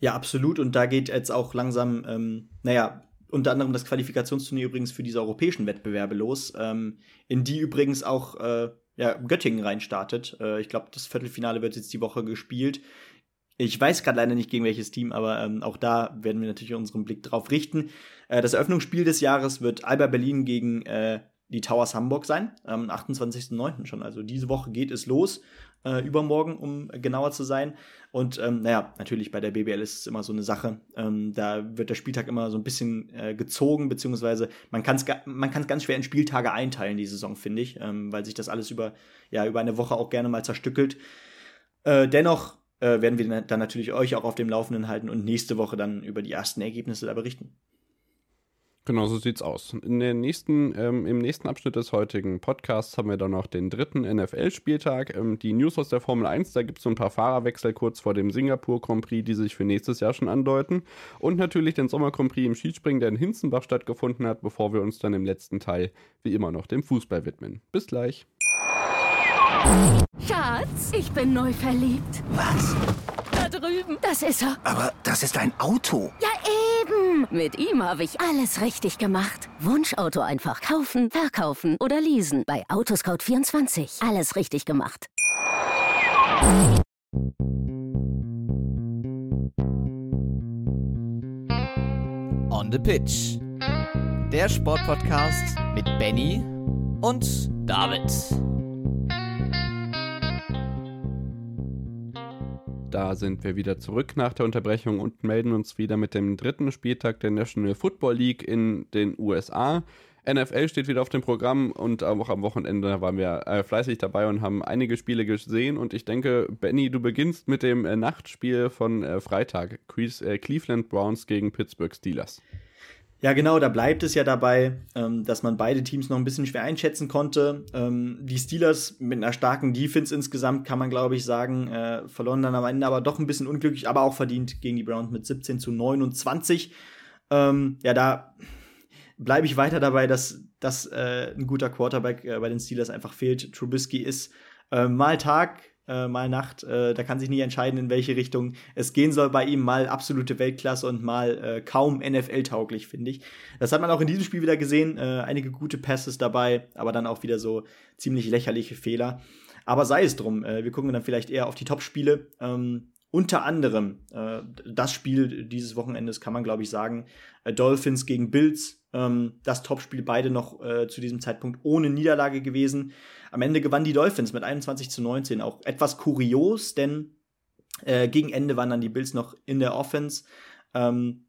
Speaker 2: Ja, absolut. Und da geht jetzt auch langsam, ähm, naja, unter anderem das Qualifikationsturnier übrigens für diese europäischen Wettbewerbe los, ähm, in die übrigens auch äh, ja, Göttingen reinstartet. Äh, ich glaube, das Viertelfinale wird jetzt die Woche gespielt. Ich weiß gerade leider nicht gegen welches Team, aber ähm, auch da werden wir natürlich unseren Blick drauf richten. Äh, das Eröffnungsspiel des Jahres wird Alba Berlin gegen äh, die Towers Hamburg sein, am 28.09. schon. Also diese Woche geht es los äh, übermorgen, um genauer zu sein. Und ähm, naja, natürlich bei der BBL ist es immer so eine Sache. Ähm, da wird der Spieltag immer so ein bisschen äh, gezogen, beziehungsweise man kann es man ganz schwer in Spieltage einteilen, die Saison, finde ich, ähm, weil sich das alles über, ja, über eine Woche auch gerne mal zerstückelt. Äh, dennoch äh, werden wir dann natürlich euch auch auf dem Laufenden halten und nächste Woche dann über die ersten Ergebnisse da berichten.
Speaker 3: Genau, so sieht's aus. In der nächsten, ähm, Im nächsten Abschnitt des heutigen Podcasts haben wir dann noch den dritten NFL-Spieltag. Ähm, die News aus der Formel 1, da gibt es so ein paar Fahrerwechsel kurz vor dem Singapur Grand Prix, die sich für nächstes Jahr schon andeuten. Und natürlich den Sommer Grand Prix im Skispringen, der in Hinzenbach stattgefunden hat, bevor wir uns dann im letzten Teil wie immer noch dem Fußball widmen. Bis gleich.
Speaker 4: Schatz, ich bin neu verliebt.
Speaker 5: Was?
Speaker 4: Da drüben. Das ist er.
Speaker 5: Aber das ist ein Auto.
Speaker 4: Ja, mit ihm habe ich alles richtig gemacht. Wunschauto einfach kaufen, verkaufen oder leasen. Bei Autoscout24. Alles richtig gemacht.
Speaker 1: On the Pitch. Der Sportpodcast mit Benny und David.
Speaker 3: Da sind wir wieder zurück nach der Unterbrechung und melden uns wieder mit dem dritten Spieltag der National Football League in den USA. NFL steht wieder auf dem Programm und auch am Wochenende waren wir äh, fleißig dabei und haben einige Spiele gesehen. Und ich denke, Benny, du beginnst mit dem äh, Nachtspiel von äh, Freitag: äh, Cleveland Browns gegen Pittsburgh Steelers.
Speaker 2: Ja, genau, da bleibt es ja dabei, ähm, dass man beide Teams noch ein bisschen schwer einschätzen konnte. Ähm, die Steelers mit einer starken Defense insgesamt, kann man glaube ich sagen, äh, verloren dann am Ende aber doch ein bisschen unglücklich, aber auch verdient gegen die Browns mit 17 zu 29. Ähm, ja, da bleibe ich weiter dabei, dass, dass äh, ein guter Quarterback äh, bei den Steelers einfach fehlt. Trubisky ist äh, mal Tag, äh, mal Nacht. Äh, da kann sich nicht entscheiden, in welche Richtung es gehen soll bei ihm. Mal absolute Weltklasse und mal äh, kaum NFL-tauglich, finde ich. Das hat man auch in diesem Spiel wieder gesehen. Äh, einige gute Passes dabei, aber dann auch wieder so ziemlich lächerliche Fehler. Aber sei es drum, äh, wir gucken dann vielleicht eher auf die Top-Spiele. Ähm, unter anderem äh, das Spiel dieses Wochenendes kann man, glaube ich, sagen. Dolphins gegen Bills. Ähm, das Topspiel beide noch äh, zu diesem Zeitpunkt ohne Niederlage gewesen. Am Ende gewannen die Dolphins mit 21 zu 19. Auch etwas kurios, denn äh, gegen Ende waren dann die Bills noch in der Offense. Ähm,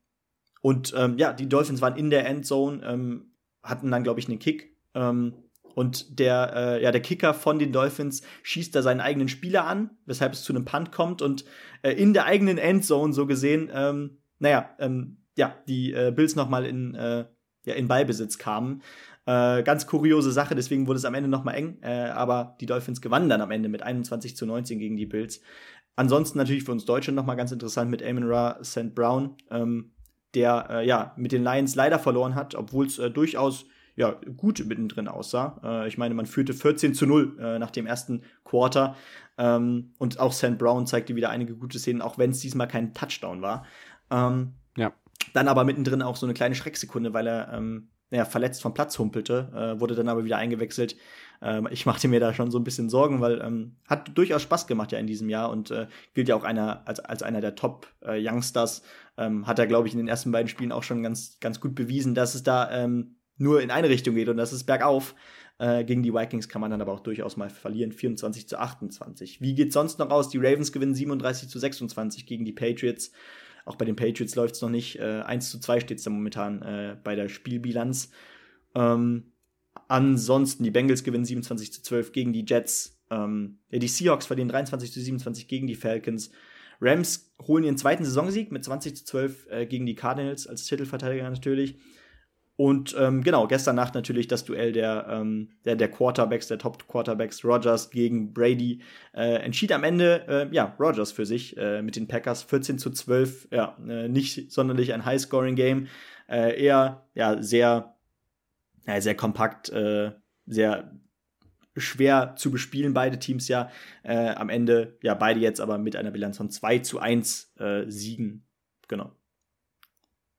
Speaker 2: und ähm, ja, die Dolphins waren in der Endzone, ähm, hatten dann, glaube ich, einen Kick. Ähm, und der, äh, ja, der Kicker von den Dolphins schießt da seinen eigenen Spieler an, weshalb es zu einem Punt kommt und äh, in der eigenen Endzone so gesehen, ähm, naja, ähm, ja, die äh, Bills nochmal in, äh, ja, in Ballbesitz kamen. Äh, ganz kuriose Sache, deswegen wurde es am Ende nochmal eng, äh, aber die Dolphins gewannen dann am Ende mit 21 zu 19 gegen die Bills. Ansonsten natürlich für uns Deutsche nochmal ganz interessant mit Amon Ra St. Brown, ähm, der äh, ja mit den Lions leider verloren hat, obwohl es äh, durchaus ja, gut mittendrin aussah. Äh, ich meine, man führte 14 zu 0 äh, nach dem ersten Quarter. Ähm, und auch St. Brown zeigte wieder einige gute Szenen, auch wenn es diesmal kein Touchdown war. Ähm, ja. Dann aber mittendrin auch so eine kleine Schrecksekunde, weil er ähm, ja, verletzt vom Platz humpelte, äh, wurde dann aber wieder eingewechselt. Ähm, ich machte mir da schon so ein bisschen Sorgen, weil ähm, hat durchaus Spaß gemacht ja in diesem Jahr und äh, gilt ja auch einer als, als einer der Top-Youngsters. Äh, ähm, hat er, glaube ich, in den ersten beiden Spielen auch schon ganz, ganz gut bewiesen, dass es da ähm, nur in eine Richtung geht und das ist bergauf. Äh, gegen die Vikings kann man dann aber auch durchaus mal verlieren, 24 zu 28. Wie geht's sonst noch aus? Die Ravens gewinnen 37 zu 26 gegen die Patriots. Auch bei den Patriots läuft es noch nicht. Äh, 1 zu 2 steht es da momentan äh, bei der Spielbilanz. Ähm, ansonsten, die Bengals gewinnen 27 zu 12 gegen die Jets. Ähm, die Seahawks verlieren 23 zu 27 gegen die Falcons. Rams holen ihren zweiten Saisonsieg mit 20 zu 12 äh, gegen die Cardinals als Titelverteidiger natürlich. Und ähm, genau, gestern Nacht natürlich das Duell der, ähm, der, der Quarterbacks, der Top-Quarterbacks, Rogers gegen Brady, äh, entschied am Ende, äh, ja, Rogers für sich äh, mit den Packers 14 zu 12, ja, äh, nicht sonderlich ein High-Scoring-Game, äh, eher, ja, sehr, ja, sehr kompakt, äh, sehr schwer zu bespielen, beide Teams ja, am Ende, ja, beide jetzt aber mit einer Bilanz von 2 zu 1 äh, Siegen, genau.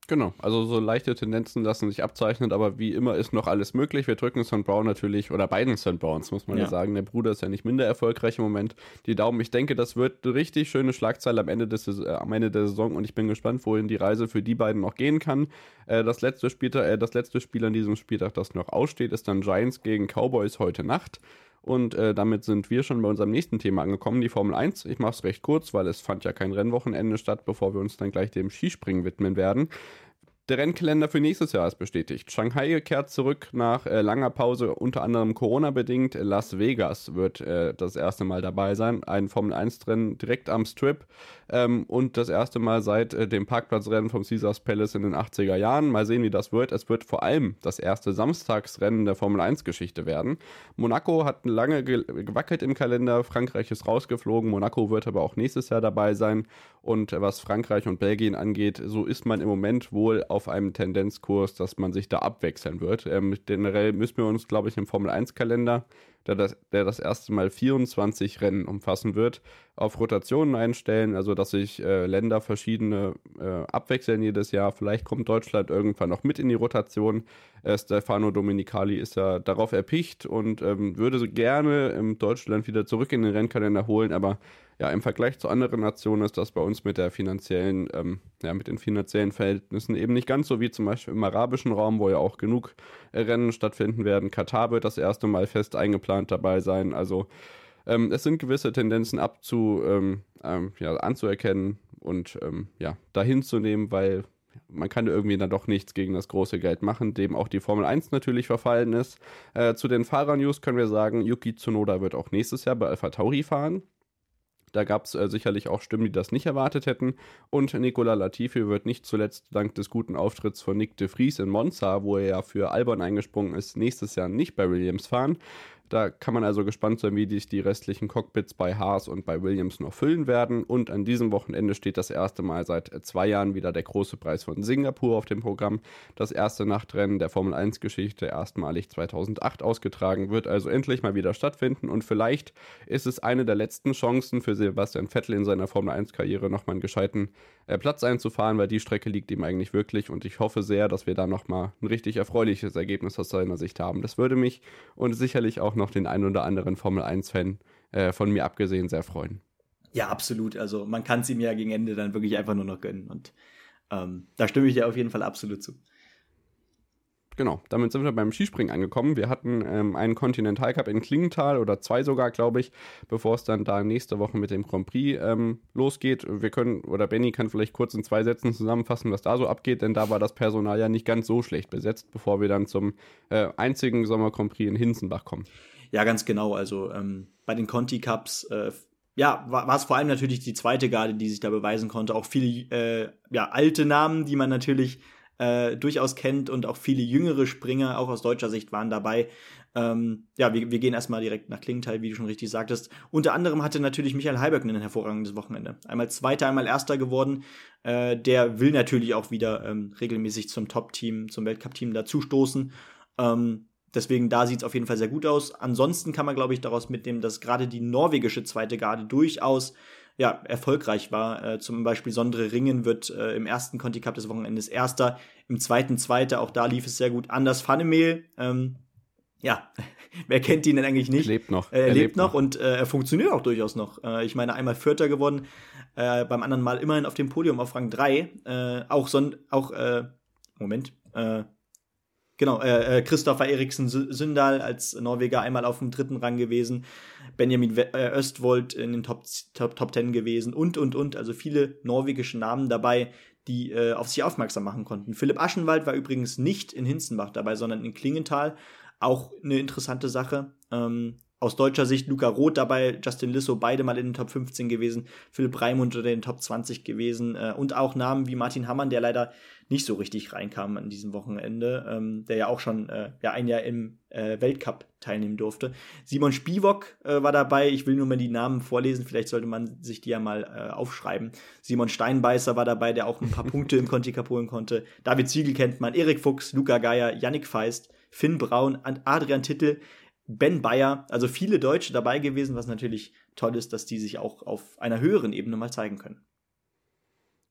Speaker 3: Genau, also so leichte Tendenzen lassen sich abzeichnen, aber wie immer ist noch alles möglich. Wir drücken St. Brown natürlich, oder beiden St. Browns, muss man ja. ja. sagen. Der Bruder ist ja nicht minder erfolgreich im Moment. Die Daumen, ich denke, das wird eine richtig schöne Schlagzeile am Ende, des, äh, am Ende der Saison und ich bin gespannt, wohin die Reise für die beiden noch gehen kann. Äh, das, letzte Spieltag, äh, das letzte Spiel an diesem Spieltag, das noch aussteht, ist dann Giants gegen Cowboys heute Nacht. Und äh, damit sind wir schon bei unserem nächsten Thema angekommen, die Formel 1. Ich mache es recht kurz, weil es fand ja kein Rennwochenende statt, bevor wir uns dann gleich dem Skispringen widmen werden. Der Rennkalender für nächstes Jahr ist bestätigt. Shanghai kehrt zurück nach äh, langer Pause, unter anderem Corona-bedingt. Las Vegas wird äh, das erste Mal dabei sein. Ein Formel-1-Rennen direkt am Strip ähm, und das erste Mal seit äh, dem Parkplatzrennen vom Caesars Palace in den 80er Jahren. Mal sehen, wie das wird. Es wird vor allem das erste Samstagsrennen der Formel 1-Geschichte werden. Monaco hat lange ge gewackelt im Kalender. Frankreich ist rausgeflogen. Monaco wird aber auch nächstes Jahr dabei sein. Und was Frankreich und Belgien angeht, so ist man im Moment wohl auf einem Tendenzkurs, dass man sich da abwechseln wird. Ähm, generell müssen wir uns, glaube ich, im Formel 1-Kalender der das, der das erste Mal 24 Rennen umfassen wird, auf Rotationen einstellen, also dass sich äh, Länder verschiedene äh, abwechseln jedes Jahr. Vielleicht kommt Deutschland irgendwann noch mit in die Rotation. Äh, Stefano Domenicali ist ja darauf erpicht und ähm, würde so gerne in Deutschland wieder zurück in den Rennkalender holen, aber ja, im Vergleich zu anderen Nationen ist das bei uns mit der finanziellen, ähm, ja, mit den finanziellen Verhältnissen eben nicht ganz so wie zum Beispiel im arabischen Raum, wo ja auch genug äh, Rennen stattfinden werden. Katar wird das erste Mal fest eingeplant dabei sein. Also ähm, es sind gewisse Tendenzen abzu, ähm, ähm ja, anzuerkennen und ähm, ja, dahin zu nehmen, weil man kann irgendwie dann doch nichts gegen das große Geld machen, dem auch die Formel 1 natürlich verfallen ist. Äh, zu den Fahrer-News können wir sagen, Yuki Tsunoda wird auch nächstes Jahr bei Alpha Tauri fahren. Da gab es äh, sicherlich auch Stimmen, die das nicht erwartet hätten. Und Nicola Latifi wird nicht zuletzt dank des guten Auftritts von Nick de Vries in Monza, wo er ja für Albon eingesprungen ist, nächstes Jahr nicht bei Williams fahren. Da kann man also gespannt sein, wie sich die restlichen Cockpits bei Haas und bei Williams noch füllen werden. Und an diesem Wochenende steht das erste Mal seit zwei Jahren wieder der große Preis von Singapur auf dem Programm. Das erste Nachtrennen der Formel 1-Geschichte, erstmalig 2008 ausgetragen, wird also endlich mal wieder stattfinden. Und vielleicht ist es eine der letzten Chancen für Sebastian Vettel in seiner Formel 1-Karriere nochmal einen gescheiten äh, Platz einzufahren, weil die Strecke liegt ihm eigentlich wirklich. Und ich hoffe sehr, dass wir da nochmal ein richtig erfreuliches Ergebnis aus seiner Sicht haben. Das würde mich und sicherlich auch noch noch den einen oder anderen Formel 1-Fan äh, von mir abgesehen sehr freuen.
Speaker 2: Ja, absolut. Also man kann es ihm ja gegen Ende dann wirklich einfach nur noch gönnen. Und ähm, da stimme ich dir auf jeden Fall absolut zu.
Speaker 3: Genau, damit sind wir beim Skispringen angekommen. Wir hatten ähm, einen Continental Cup in Klingenthal oder zwei sogar, glaube ich, bevor es dann da nächste Woche mit dem Grand Prix ähm, losgeht. Wir können, oder Benny kann vielleicht kurz in zwei Sätzen zusammenfassen, was da so abgeht, denn da war das Personal ja nicht ganz so schlecht besetzt, bevor wir dann zum äh, einzigen Sommer Grand Prix in Hinzenbach kommen.
Speaker 2: Ja, ganz genau. Also ähm, bei den Conti Cups, äh, ja, war, es vor allem natürlich die zweite Garde, die sich da beweisen konnte. Auch viele äh, ja, alte Namen, die man natürlich äh, durchaus kennt und auch viele jüngere Springer, auch aus deutscher Sicht, waren dabei. Ähm, ja, wir, wir gehen erstmal direkt nach Klingenthal, wie du schon richtig sagtest. Unter anderem hatte natürlich Michael Heiberg ein hervorragendes Wochenende. Einmal Zweiter, einmal Erster geworden. Äh, der will natürlich auch wieder ähm, regelmäßig zum Top-Team, zum Weltcup-Team dazustoßen. Ähm, Deswegen da sieht es auf jeden Fall sehr gut aus. Ansonsten kann man, glaube ich, daraus mitnehmen, dass gerade die norwegische zweite Garde durchaus ja, erfolgreich war. Äh, zum Beispiel Sondre Ringen wird äh, im ersten Conti Cup des Wochenendes Erster, im zweiten Zweiter, auch da lief es sehr gut. Anders Fannemehl, ähm, ja, <laughs> wer kennt ihn denn eigentlich nicht?
Speaker 3: Lebt noch.
Speaker 2: Äh, er, er, lebt noch, noch. und äh, er funktioniert auch durchaus noch. Äh, ich meine, einmal Vierter geworden, äh, beim anderen Mal immerhin auf dem Podium auf Rang 3. Äh, auch, Son auch äh, Moment, äh, Genau, äh, äh, Christopher Eriksen Sündal als Norweger einmal auf dem dritten Rang gewesen, Benjamin äh, Östwold in den Top, Top, Top Ten gewesen und, und, und. Also viele norwegische Namen dabei, die äh, auf sich aufmerksam machen konnten. Philipp Aschenwald war übrigens nicht in Hinzenbach dabei, sondern in Klingenthal. Auch eine interessante Sache. Ähm, aus deutscher Sicht Luca Roth dabei, Justin Lissow beide mal in den Top 15 gewesen, Philipp Raimund unter den Top 20 gewesen äh, und auch Namen wie Martin Hammann, der leider nicht so richtig reinkam an diesem Wochenende, ähm, der ja auch schon äh, ja, ein Jahr im äh, Weltcup teilnehmen durfte. Simon Spivok äh, war dabei, ich will nur mal die Namen vorlesen, vielleicht sollte man sich die ja mal äh, aufschreiben. Simon Steinbeißer war dabei, der auch ein paar <laughs> Punkte im Conti Cup holen konnte. David Ziegel kennt man, Erik Fuchs, Luca Geier, Yannick Feist, Finn Braun, Adrian Tittel, Ben Bayer, also viele Deutsche dabei gewesen, was natürlich toll ist, dass die sich auch auf einer höheren Ebene mal zeigen können.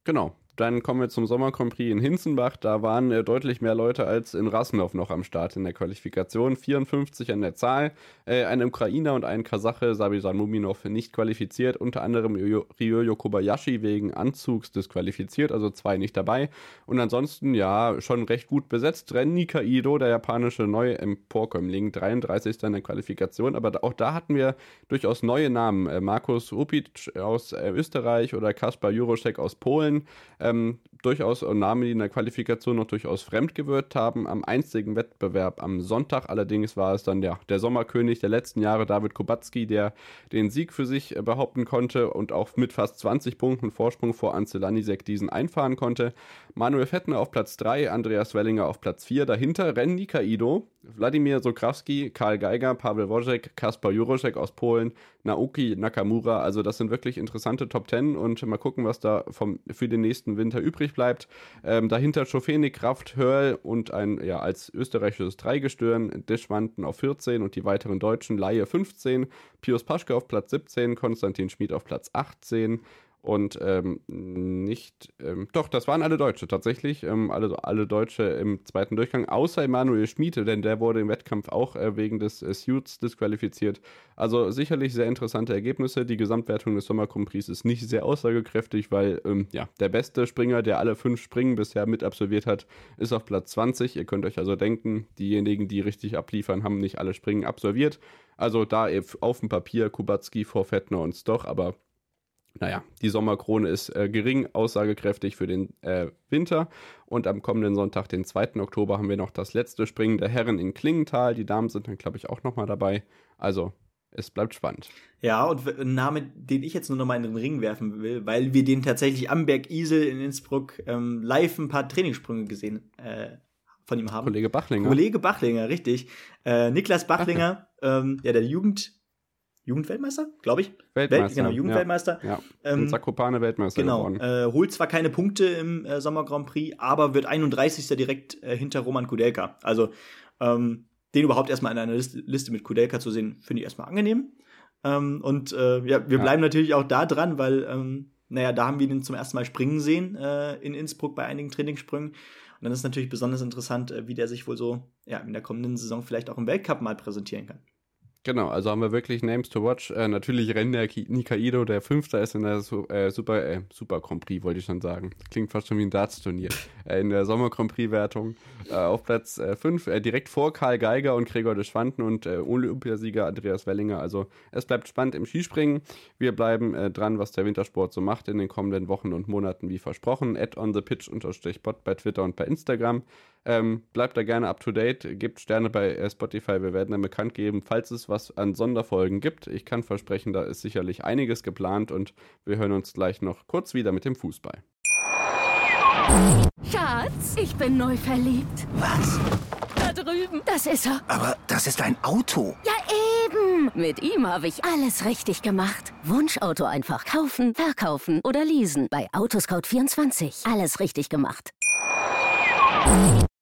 Speaker 3: Genau. Dann kommen wir zum Sommer Grand in Hinzenbach. Da waren äh, deutlich mehr Leute als in Rasnov noch am Start in der Qualifikation. 54 an der Zahl. Äh, ein Ukrainer und ein Kasache, Sabisan Muminov, nicht qualifiziert. Unter anderem Ryoyo Kobayashi wegen Anzugs disqualifiziert, also zwei nicht dabei. Und ansonsten, ja, schon recht gut besetzt. Renni Kaido, der japanische neue Emporkömmling, 33. in der Qualifikation. Aber auch da hatten wir durchaus neue Namen. Äh, Markus Rupic aus äh, Österreich oder Kaspar Juroszek aus Polen ähm, durchaus Namen, die in der Qualifikation noch durchaus fremd gewirkt haben. Am einzigen Wettbewerb am Sonntag allerdings war es dann ja, der Sommerkönig der letzten Jahre, David Kubacki, der den Sieg für sich äh, behaupten konnte und auch mit fast 20 Punkten Vorsprung vor Ansel Lanisek diesen einfahren konnte. Manuel Fettner auf Platz 3, Andreas Wellinger auf Platz 4. Dahinter Renny Kaido, Wladimir Sokrawski, Karl Geiger, Pavel Wojek, Kaspar Juroszek aus Polen, Naoki Nakamura. Also das sind wirklich interessante Top 10 und mal gucken, was da vom, für den nächsten Winter übrig übrig bleibt. Ähm, dahinter Schofenik, Kraft, Hörl und ein ja, als österreichisches Dreigestirn, Deschwanden auf 14 und die weiteren Deutschen Laie 15, Pius Paschke auf Platz 17, Konstantin Schmid auf Platz 18, und ähm, nicht, ähm, doch, das waren alle Deutsche tatsächlich, ähm, alle, alle Deutsche im zweiten Durchgang, außer Emanuel Schmiede, denn der wurde im Wettkampf auch äh, wegen des äh, Suits disqualifiziert. Also sicherlich sehr interessante Ergebnisse. Die Gesamtwertung des Sommer ist nicht sehr aussagekräftig, weil ähm, ja, der beste Springer, der alle fünf Springen bisher mit absolviert hat, ist auf Platz 20. Ihr könnt euch also denken, diejenigen, die richtig abliefern, haben nicht alle Springen absolviert. Also da auf dem Papier Kubacki vor Fettner und Stoch, aber naja, die Sommerkrone ist äh, gering aussagekräftig für den äh, Winter. Und am kommenden Sonntag, den 2. Oktober, haben wir noch das letzte Springen der Herren in Klingenthal. Die Damen sind dann, glaube ich, auch nochmal dabei. Also, es bleibt spannend.
Speaker 2: Ja, und ein Name, den ich jetzt nur nochmal in den Ring werfen will, weil wir den tatsächlich am Berg Isel in Innsbruck ähm, live ein paar Trainingssprünge gesehen äh, von ihm haben.
Speaker 3: Kollege Bachlinger.
Speaker 2: Kollege Bachlinger, richtig. Äh, Niklas Bachlinger, ähm, ja, der Jugend Jugendweltmeister, glaube ich.
Speaker 3: Weltmeister.
Speaker 2: Welt, genau, Jugendweltmeister.
Speaker 3: Ja, ja. Ähm, Zakopane Weltmeister
Speaker 2: genau,
Speaker 3: geworden.
Speaker 2: Äh, holt zwar keine Punkte im äh, Sommer Grand Prix, aber wird 31. direkt äh, hinter Roman Kudelka. Also ähm, den überhaupt erstmal in einer Liste, Liste mit Kudelka zu sehen, finde ich erstmal angenehm. Ähm, und äh, ja, wir bleiben natürlich auch da dran, weil, ähm, naja, da haben wir ihn zum ersten Mal springen sehen äh, in Innsbruck bei einigen Trainingssprüngen. Und dann ist natürlich besonders interessant, äh, wie der sich wohl so ja, in der kommenden Saison vielleicht auch im Weltcup mal präsentieren kann.
Speaker 3: Genau, also haben wir wirklich Names to Watch. Äh, natürlich Render Nikaido, der Fünfter ist in der Su äh, Super, äh, Super Grand Prix, wollte ich schon sagen. Klingt fast schon wie ein Darts-Turnier. <laughs> Äh, in der Sommer Grand Prix-Wertung äh, auf Platz 5, äh, direkt vor Karl Geiger und Gregor de Schwanden und Olympiasieger Andreas Wellinger. Also es bleibt spannend im Skispringen. Wir bleiben dran, was der Wintersport so macht in den kommenden Wochen und Monaten, wie versprochen. Add on the pitch unterstrich bot bei Twitter und bei Instagram. Ähm, bleibt da gerne up to date, gebt Sterne bei äh, Spotify, wir werden dann bekannt geben, falls es was an Sonderfolgen gibt. Ich kann versprechen, da ist sicherlich einiges geplant und wir hören uns gleich noch kurz wieder mit dem Fußball.
Speaker 4: Schatz, ich bin neu verliebt.
Speaker 5: Was?
Speaker 4: Da drüben. Das ist er.
Speaker 5: Aber das ist ein Auto.
Speaker 4: Ja, eben. Mit ihm habe ich alles richtig gemacht. Wunschauto einfach kaufen, verkaufen oder leasen. Bei Autoscout24. Alles richtig gemacht.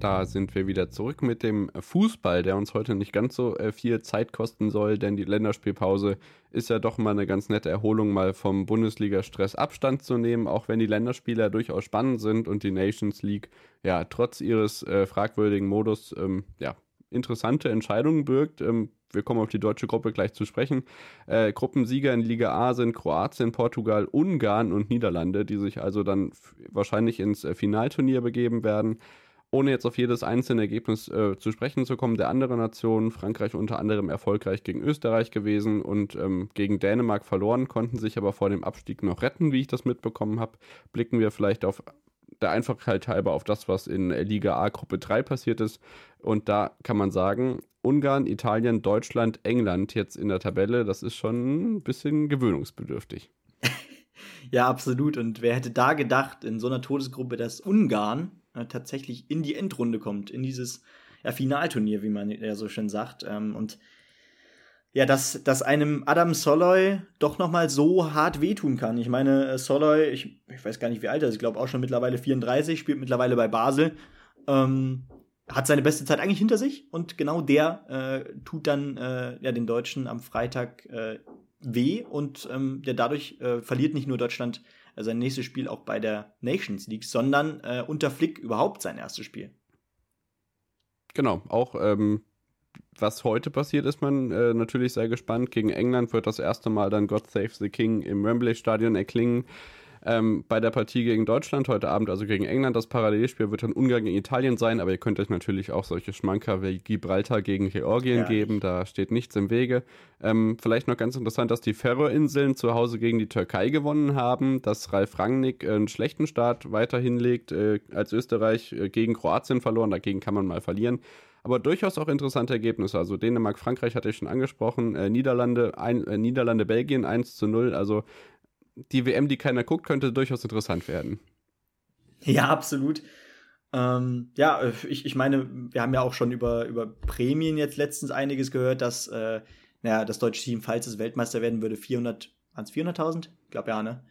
Speaker 3: Da sind wir wieder zurück mit dem Fußball, der uns heute nicht ganz so äh, viel Zeit kosten soll, denn die Länderspielpause ist ja doch mal eine ganz nette Erholung, mal vom Bundesliga-Stress Abstand zu nehmen, auch wenn die Länderspiele ja durchaus spannend sind und die Nations League ja trotz ihres äh, fragwürdigen Modus ähm, ja interessante Entscheidungen birgt. Ähm, wir kommen auf die deutsche Gruppe gleich zu sprechen. Äh, Gruppensieger in Liga A sind Kroatien, Portugal, Ungarn und Niederlande, die sich also dann wahrscheinlich ins äh, Finalturnier begeben werden ohne jetzt auf jedes einzelne Ergebnis äh, zu sprechen zu kommen, der anderen Nationen, Frankreich unter anderem erfolgreich gegen Österreich gewesen und ähm, gegen Dänemark verloren, konnten sich aber vor dem Abstieg noch retten, wie ich das mitbekommen habe. Blicken wir vielleicht auf der Einfachheit halber auf das, was in Liga A Gruppe 3 passiert ist. Und da kann man sagen, Ungarn, Italien, Deutschland, England jetzt in der Tabelle, das ist schon ein bisschen gewöhnungsbedürftig. <laughs>
Speaker 2: ja, absolut. Und wer hätte da gedacht, in so einer Todesgruppe, dass Ungarn äh, tatsächlich in die Endrunde kommt, in dieses ja, Finalturnier, wie man ja so schön sagt. Ähm, und ja, dass, dass einem Adam Soloy doch noch mal so hart wehtun kann. Ich meine, äh, Soloy, ich, ich weiß gar nicht, wie alt er ist, ich glaube auch schon mittlerweile 34, spielt mittlerweile bei Basel, ähm, hat seine beste Zeit eigentlich hinter sich und genau der äh, tut dann äh, ja den Deutschen am Freitag äh, weh und ähm, ja, dadurch äh, verliert nicht nur Deutschland äh, sein nächstes Spiel auch bei der Nations League, sondern äh, unter Flick überhaupt sein erstes Spiel.
Speaker 3: Genau, auch ähm, was heute passiert, ist man äh, natürlich sehr gespannt. Gegen England wird das erste Mal dann God Save the King im Wembley Stadion erklingen. Ähm, bei der Partie gegen Deutschland heute Abend, also gegen England, das Parallelspiel wird dann Ungarn gegen Italien sein, aber ihr könnt euch natürlich auch solche Schmanker wie Gibraltar gegen Georgien ja. geben, da steht nichts im Wege. Ähm, vielleicht noch ganz interessant, dass die Färöerinseln zu Hause gegen die Türkei gewonnen haben, dass Ralf Rangnick einen schlechten Start weiterhin legt, äh, als Österreich äh, gegen Kroatien verloren, dagegen kann man mal verlieren aber durchaus auch interessante Ergebnisse. Also Dänemark, Frankreich hatte ich schon angesprochen, äh, Niederlande, ein, äh, Niederlande, Belgien 1 zu 0. Also die WM, die keiner guckt, könnte durchaus interessant werden.
Speaker 2: Ja, absolut. Ähm, ja, ich, ich meine, wir haben ja auch schon über, über Prämien jetzt letztens einiges gehört, dass äh, naja, das deutsche Team, falls es Weltmeister werden würde, 400, 400.000? Ich glaube ja, ne?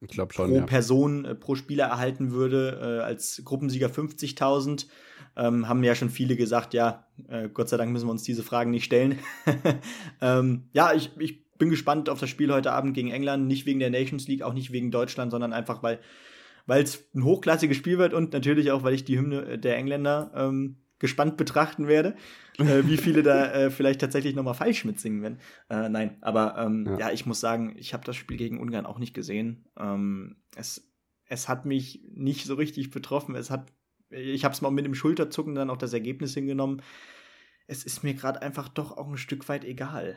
Speaker 3: Ich glaube schon.
Speaker 2: Pro
Speaker 3: ja.
Speaker 2: Person, äh, pro Spieler erhalten würde, äh, als Gruppensieger 50.000. Ähm, haben ja schon viele gesagt, ja, äh, Gott sei Dank müssen wir uns diese Fragen nicht stellen. <laughs> ähm, ja, ich, ich bin gespannt auf das Spiel heute Abend gegen England, nicht wegen der Nations League, auch nicht wegen Deutschland, sondern einfach, weil weil es ein hochklassiges Spiel wird und natürlich auch, weil ich die Hymne der Engländer ähm, gespannt betrachten werde, äh, wie viele da <laughs> äh, vielleicht tatsächlich noch mal falsch mitsingen werden. Äh, nein, aber ähm, ja. ja. ich muss sagen, ich habe das Spiel gegen Ungarn auch nicht gesehen. Ähm, es, es hat mich nicht so richtig betroffen. Es hat, ich habe es mal mit dem Schulterzucken dann auch das Ergebnis hingenommen. Es ist mir gerade einfach doch auch ein Stück weit egal.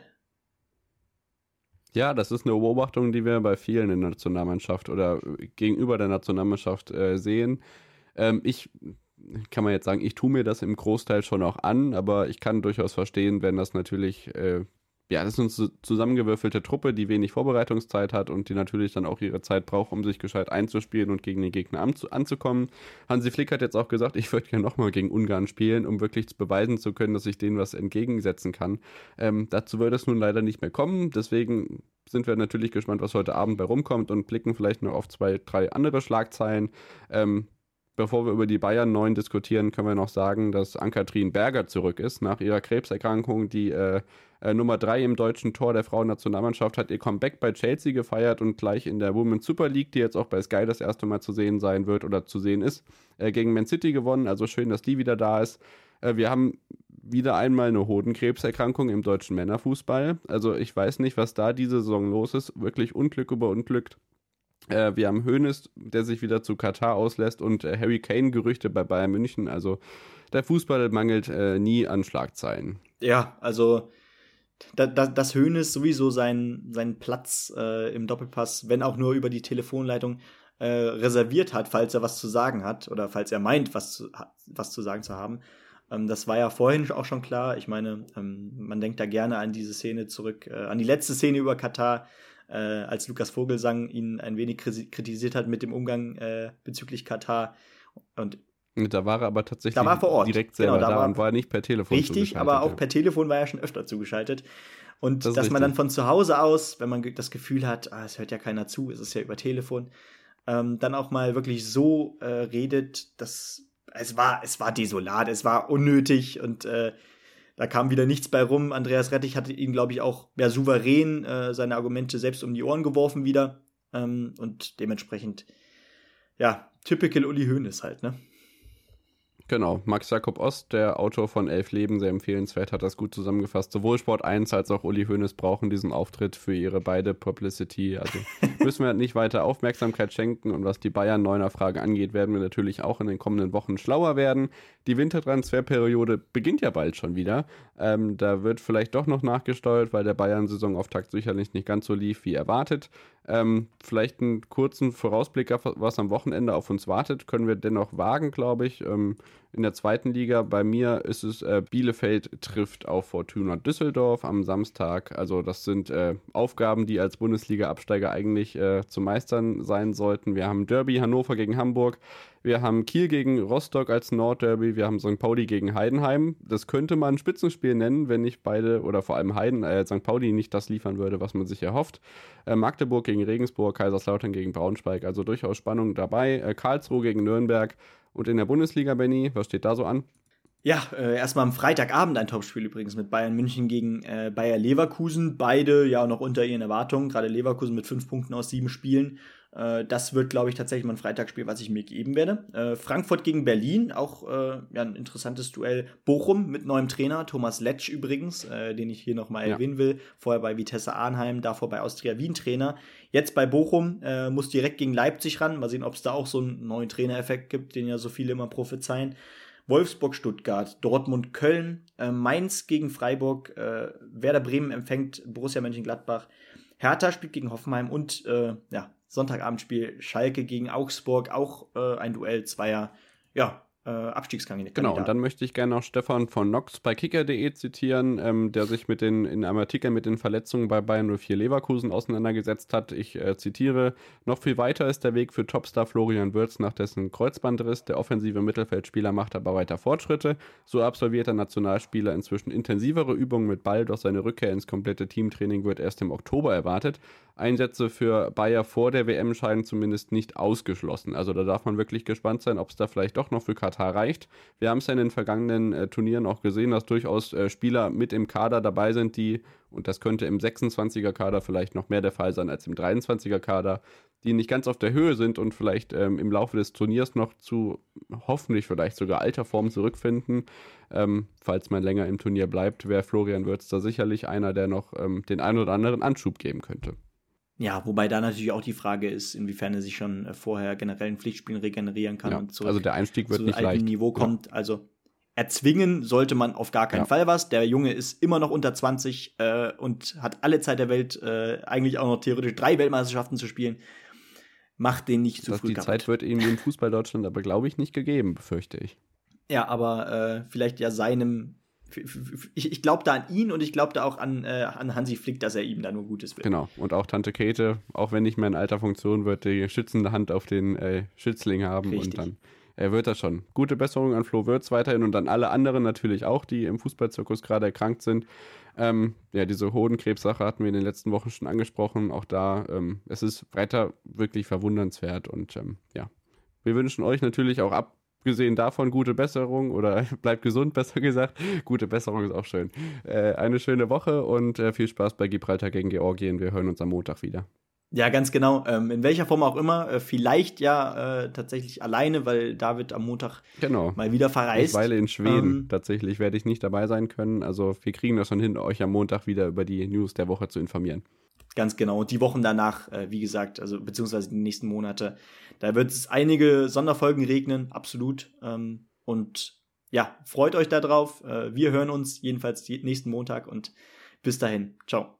Speaker 3: Ja, das ist eine Beobachtung, die wir bei vielen in der Nationalmannschaft oder gegenüber der Nationalmannschaft äh, sehen. Ähm, ich kann man jetzt sagen, ich tue mir das im Großteil schon auch an, aber ich kann durchaus verstehen, wenn das natürlich äh, ja, das ist eine zusammengewürfelte Truppe, die wenig Vorbereitungszeit hat und die natürlich dann auch ihre Zeit braucht, um sich gescheit einzuspielen und gegen den Gegner anzukommen. Hansi Flick hat jetzt auch gesagt, ich würde gerne nochmal gegen Ungarn spielen, um wirklich beweisen zu können, dass ich denen was entgegensetzen kann. Ähm, dazu wird es nun leider nicht mehr kommen. Deswegen sind wir natürlich gespannt, was heute Abend bei rumkommt und blicken vielleicht noch auf zwei, drei andere Schlagzeilen. Ähm, Bevor wir über die Bayern 9 diskutieren, können wir noch sagen, dass Ann-Kathrin Berger zurück ist. Nach ihrer Krebserkrankung, die äh, äh, Nummer 3 im deutschen Tor der Frauennationalmannschaft hat ihr Comeback bei Chelsea gefeiert und gleich in der Women's Super League, die jetzt auch bei Sky das erste Mal zu sehen sein wird oder zu sehen ist, äh, gegen Man City gewonnen. Also schön, dass die wieder da ist. Äh, wir haben wieder einmal eine Hodenkrebserkrankung im deutschen Männerfußball. Also ich weiß nicht, was da diese Saison los ist. Wirklich Unglück über Unglück. Äh, wir haben Hoeneß, der sich wieder zu Katar auslässt und äh, Harry Kane-Gerüchte bei Bayern München. Also der Fußball mangelt äh, nie an Schlagzeilen.
Speaker 2: Ja, also da, da, dass Hoeneß sowieso seinen, seinen Platz äh, im Doppelpass, wenn auch nur über die Telefonleitung, äh, reserviert hat, falls er was zu sagen hat oder falls er meint, was zu, was zu sagen zu haben. Ähm, das war ja vorhin auch schon klar. Ich meine, ähm, man denkt da gerne an diese Szene zurück, äh, an die letzte Szene über Katar, äh, als Lukas Vogelsang ihn ein wenig kritisiert hat mit dem Umgang äh, bezüglich Katar. Und
Speaker 3: da war er aber tatsächlich
Speaker 2: da war vor Ort.
Speaker 3: direkt selber genau, da, da war, und war nicht per Telefon
Speaker 2: Richtig, aber auch ja. per Telefon war er schon öfter zugeschaltet. Und das dass richtig. man dann von zu Hause aus, wenn man das Gefühl hat, ah, es hört ja keiner zu, es ist ja über Telefon, ähm, dann auch mal wirklich so äh, redet, dass es war, es war desolat, es war unnötig und äh, da kam wieder nichts bei rum. Andreas Rettich hatte ihn, glaube ich, auch mehr souverän äh, seine Argumente selbst um die Ohren geworfen wieder. Ähm, und dementsprechend, ja, typical Uli Hoeneß halt, ne?
Speaker 3: Genau, Max Jakob Ost, der Autor von Elf Leben, sehr empfehlenswert, hat das gut zusammengefasst. Sowohl Sport 1 als auch Uli Hoeneß brauchen diesen Auftritt für ihre beide Publicity. Also <laughs> müssen wir nicht weiter Aufmerksamkeit schenken. Und was die Bayern-Neuner-Frage angeht, werden wir natürlich auch in den kommenden Wochen schlauer werden. Die Wintertransferperiode beginnt ja bald schon wieder. Ähm, da wird vielleicht doch noch nachgesteuert, weil der Bayern-Saisonauftakt sicherlich nicht ganz so lief wie erwartet. Ähm, vielleicht einen kurzen Vorausblick, was am Wochenende auf uns wartet, können wir dennoch wagen, glaube ich. Ähm, in der zweiten Liga bei mir ist es äh, Bielefeld trifft auf Fortuna Düsseldorf am Samstag. Also das sind äh, Aufgaben, die als Bundesliga-Absteiger eigentlich äh, zu meistern sein sollten. Wir haben Derby Hannover gegen Hamburg. Wir haben Kiel gegen Rostock als Nordderby. Wir haben St. Pauli gegen Heidenheim. Das könnte man ein Spitzenspiel nennen, wenn nicht beide oder vor allem Heiden, äh, St. Pauli nicht das liefern würde, was man sich erhofft. Äh, Magdeburg gegen Regensburg, Kaiserslautern gegen Braunschweig. Also durchaus Spannung dabei. Äh, Karlsruhe gegen Nürnberg. Und in der Bundesliga, Benny, was steht da so an?
Speaker 2: Ja, äh, erstmal am Freitagabend ein Topspiel übrigens mit Bayern München gegen äh, Bayer Leverkusen. Beide ja noch unter ihren Erwartungen. Gerade Leverkusen mit fünf Punkten aus sieben Spielen. Äh, das wird, glaube ich, tatsächlich mal ein Freitagsspiel, was ich mir geben werde. Äh, Frankfurt gegen Berlin, auch äh, ja, ein interessantes Duell. Bochum mit neuem Trainer, Thomas Letsch übrigens, äh, den ich hier nochmal ja. erwähnen will. Vorher bei Vitesse Arnheim, davor bei Austria Wien Trainer. Jetzt bei Bochum, äh, muss direkt gegen Leipzig ran. Mal sehen, ob es da auch so einen neuen Trainereffekt gibt, den ja so viele immer prophezeien. Wolfsburg, Stuttgart, Dortmund, Köln, äh, Mainz gegen Freiburg, Werder Bremen empfängt Borussia Mönchengladbach, Hertha spielt gegen Hoffenheim und ja, Sonntagabendspiel Schalke gegen Augsburg, auch äh, ein Duell zweier, ja, äh, Abstiegskandidat.
Speaker 3: Genau, und dann möchte ich gerne noch Stefan von Nox bei kicker.de zitieren, ähm, der sich mit den, in einem Artikel mit den Verletzungen bei Bayern 04 Leverkusen auseinandergesetzt hat. Ich äh, zitiere, noch viel weiter ist der Weg für Topstar Florian Würz nach dessen Kreuzbandriss. Der offensive Mittelfeldspieler macht aber weiter Fortschritte. So absolviert der Nationalspieler inzwischen intensivere Übungen mit Ball, doch seine Rückkehr ins komplette Teamtraining wird erst im Oktober erwartet. Einsätze für Bayer vor der WM scheinen zumindest nicht ausgeschlossen. Also da darf man wirklich gespannt sein, ob es da vielleicht doch noch für Katar reicht. Wir haben es ja in den vergangenen äh, Turnieren auch gesehen, dass durchaus äh, Spieler mit im Kader dabei sind, die, und das könnte im 26er Kader vielleicht noch mehr der Fall sein als im 23er Kader, die nicht ganz auf der Höhe sind und vielleicht ähm, im Laufe des Turniers noch zu hoffentlich vielleicht sogar alter Form zurückfinden. Ähm, falls man länger im Turnier bleibt, wäre Florian Würz da sicherlich einer, der noch ähm, den einen oder anderen Anschub geben könnte.
Speaker 2: Ja, wobei da natürlich auch die Frage ist, inwiefern er sich schon äh, vorher generell in Pflichtspielen regenerieren kann
Speaker 3: ja,
Speaker 2: und zurück
Speaker 3: also der Einstieg wird
Speaker 2: zu
Speaker 3: nicht
Speaker 2: altem
Speaker 3: leicht.
Speaker 2: Niveau kommt. Ja. Also erzwingen sollte man auf gar keinen ja. Fall was. Der Junge ist immer noch unter 20 äh, und hat alle Zeit der Welt, äh, eigentlich auch noch theoretisch drei Weltmeisterschaften zu spielen. Macht den nicht zu
Speaker 3: das
Speaker 2: früh
Speaker 3: Die
Speaker 2: kaputt.
Speaker 3: Zeit wird ihm im Fußball Deutschland aber, glaube ich, nicht gegeben, befürchte ich.
Speaker 2: Ja, aber äh, vielleicht ja seinem ich, ich glaube da an ihn und ich glaube da auch an, äh, an Hansi Flick, dass er ihm da nur Gutes will.
Speaker 3: Genau. Und auch Tante Käthe, auch wenn nicht mehr in alter Funktion, wird die schützende Hand auf den äh, Schützling haben
Speaker 2: Richtig.
Speaker 3: und dann er wird das schon. Gute Besserung an Flo Würz weiterhin und an alle anderen natürlich auch, die im Fußballzirkus gerade erkrankt sind. Ähm, ja, diese Hodenkrebssache hatten wir in den letzten Wochen schon angesprochen. Auch da, ähm, es ist weiter wirklich verwundernswert und ähm, ja, wir wünschen euch natürlich auch ab abgesehen davon gute Besserung oder <laughs> bleibt gesund, besser gesagt. Gute Besserung ist auch schön. Äh, eine schöne Woche und äh, viel Spaß bei Gibraltar gegen Georgien. Wir hören uns am Montag wieder.
Speaker 2: Ja, ganz genau. Ähm, in welcher Form auch immer. Äh, vielleicht ja äh, tatsächlich alleine, weil David am Montag
Speaker 3: genau.
Speaker 2: mal wieder verreist.
Speaker 3: Eine Weile in Schweden. Ähm, tatsächlich werde ich nicht dabei sein können. Also wir kriegen das schon hin, euch am Montag wieder über die News der Woche zu informieren.
Speaker 2: Ganz genau. Und die Wochen danach, äh, wie gesagt, also beziehungsweise die nächsten Monate, da wird es einige Sonderfolgen regnen, absolut. Ähm, und ja, freut euch darauf. Äh, wir hören uns jedenfalls nächsten Montag und bis dahin. Ciao.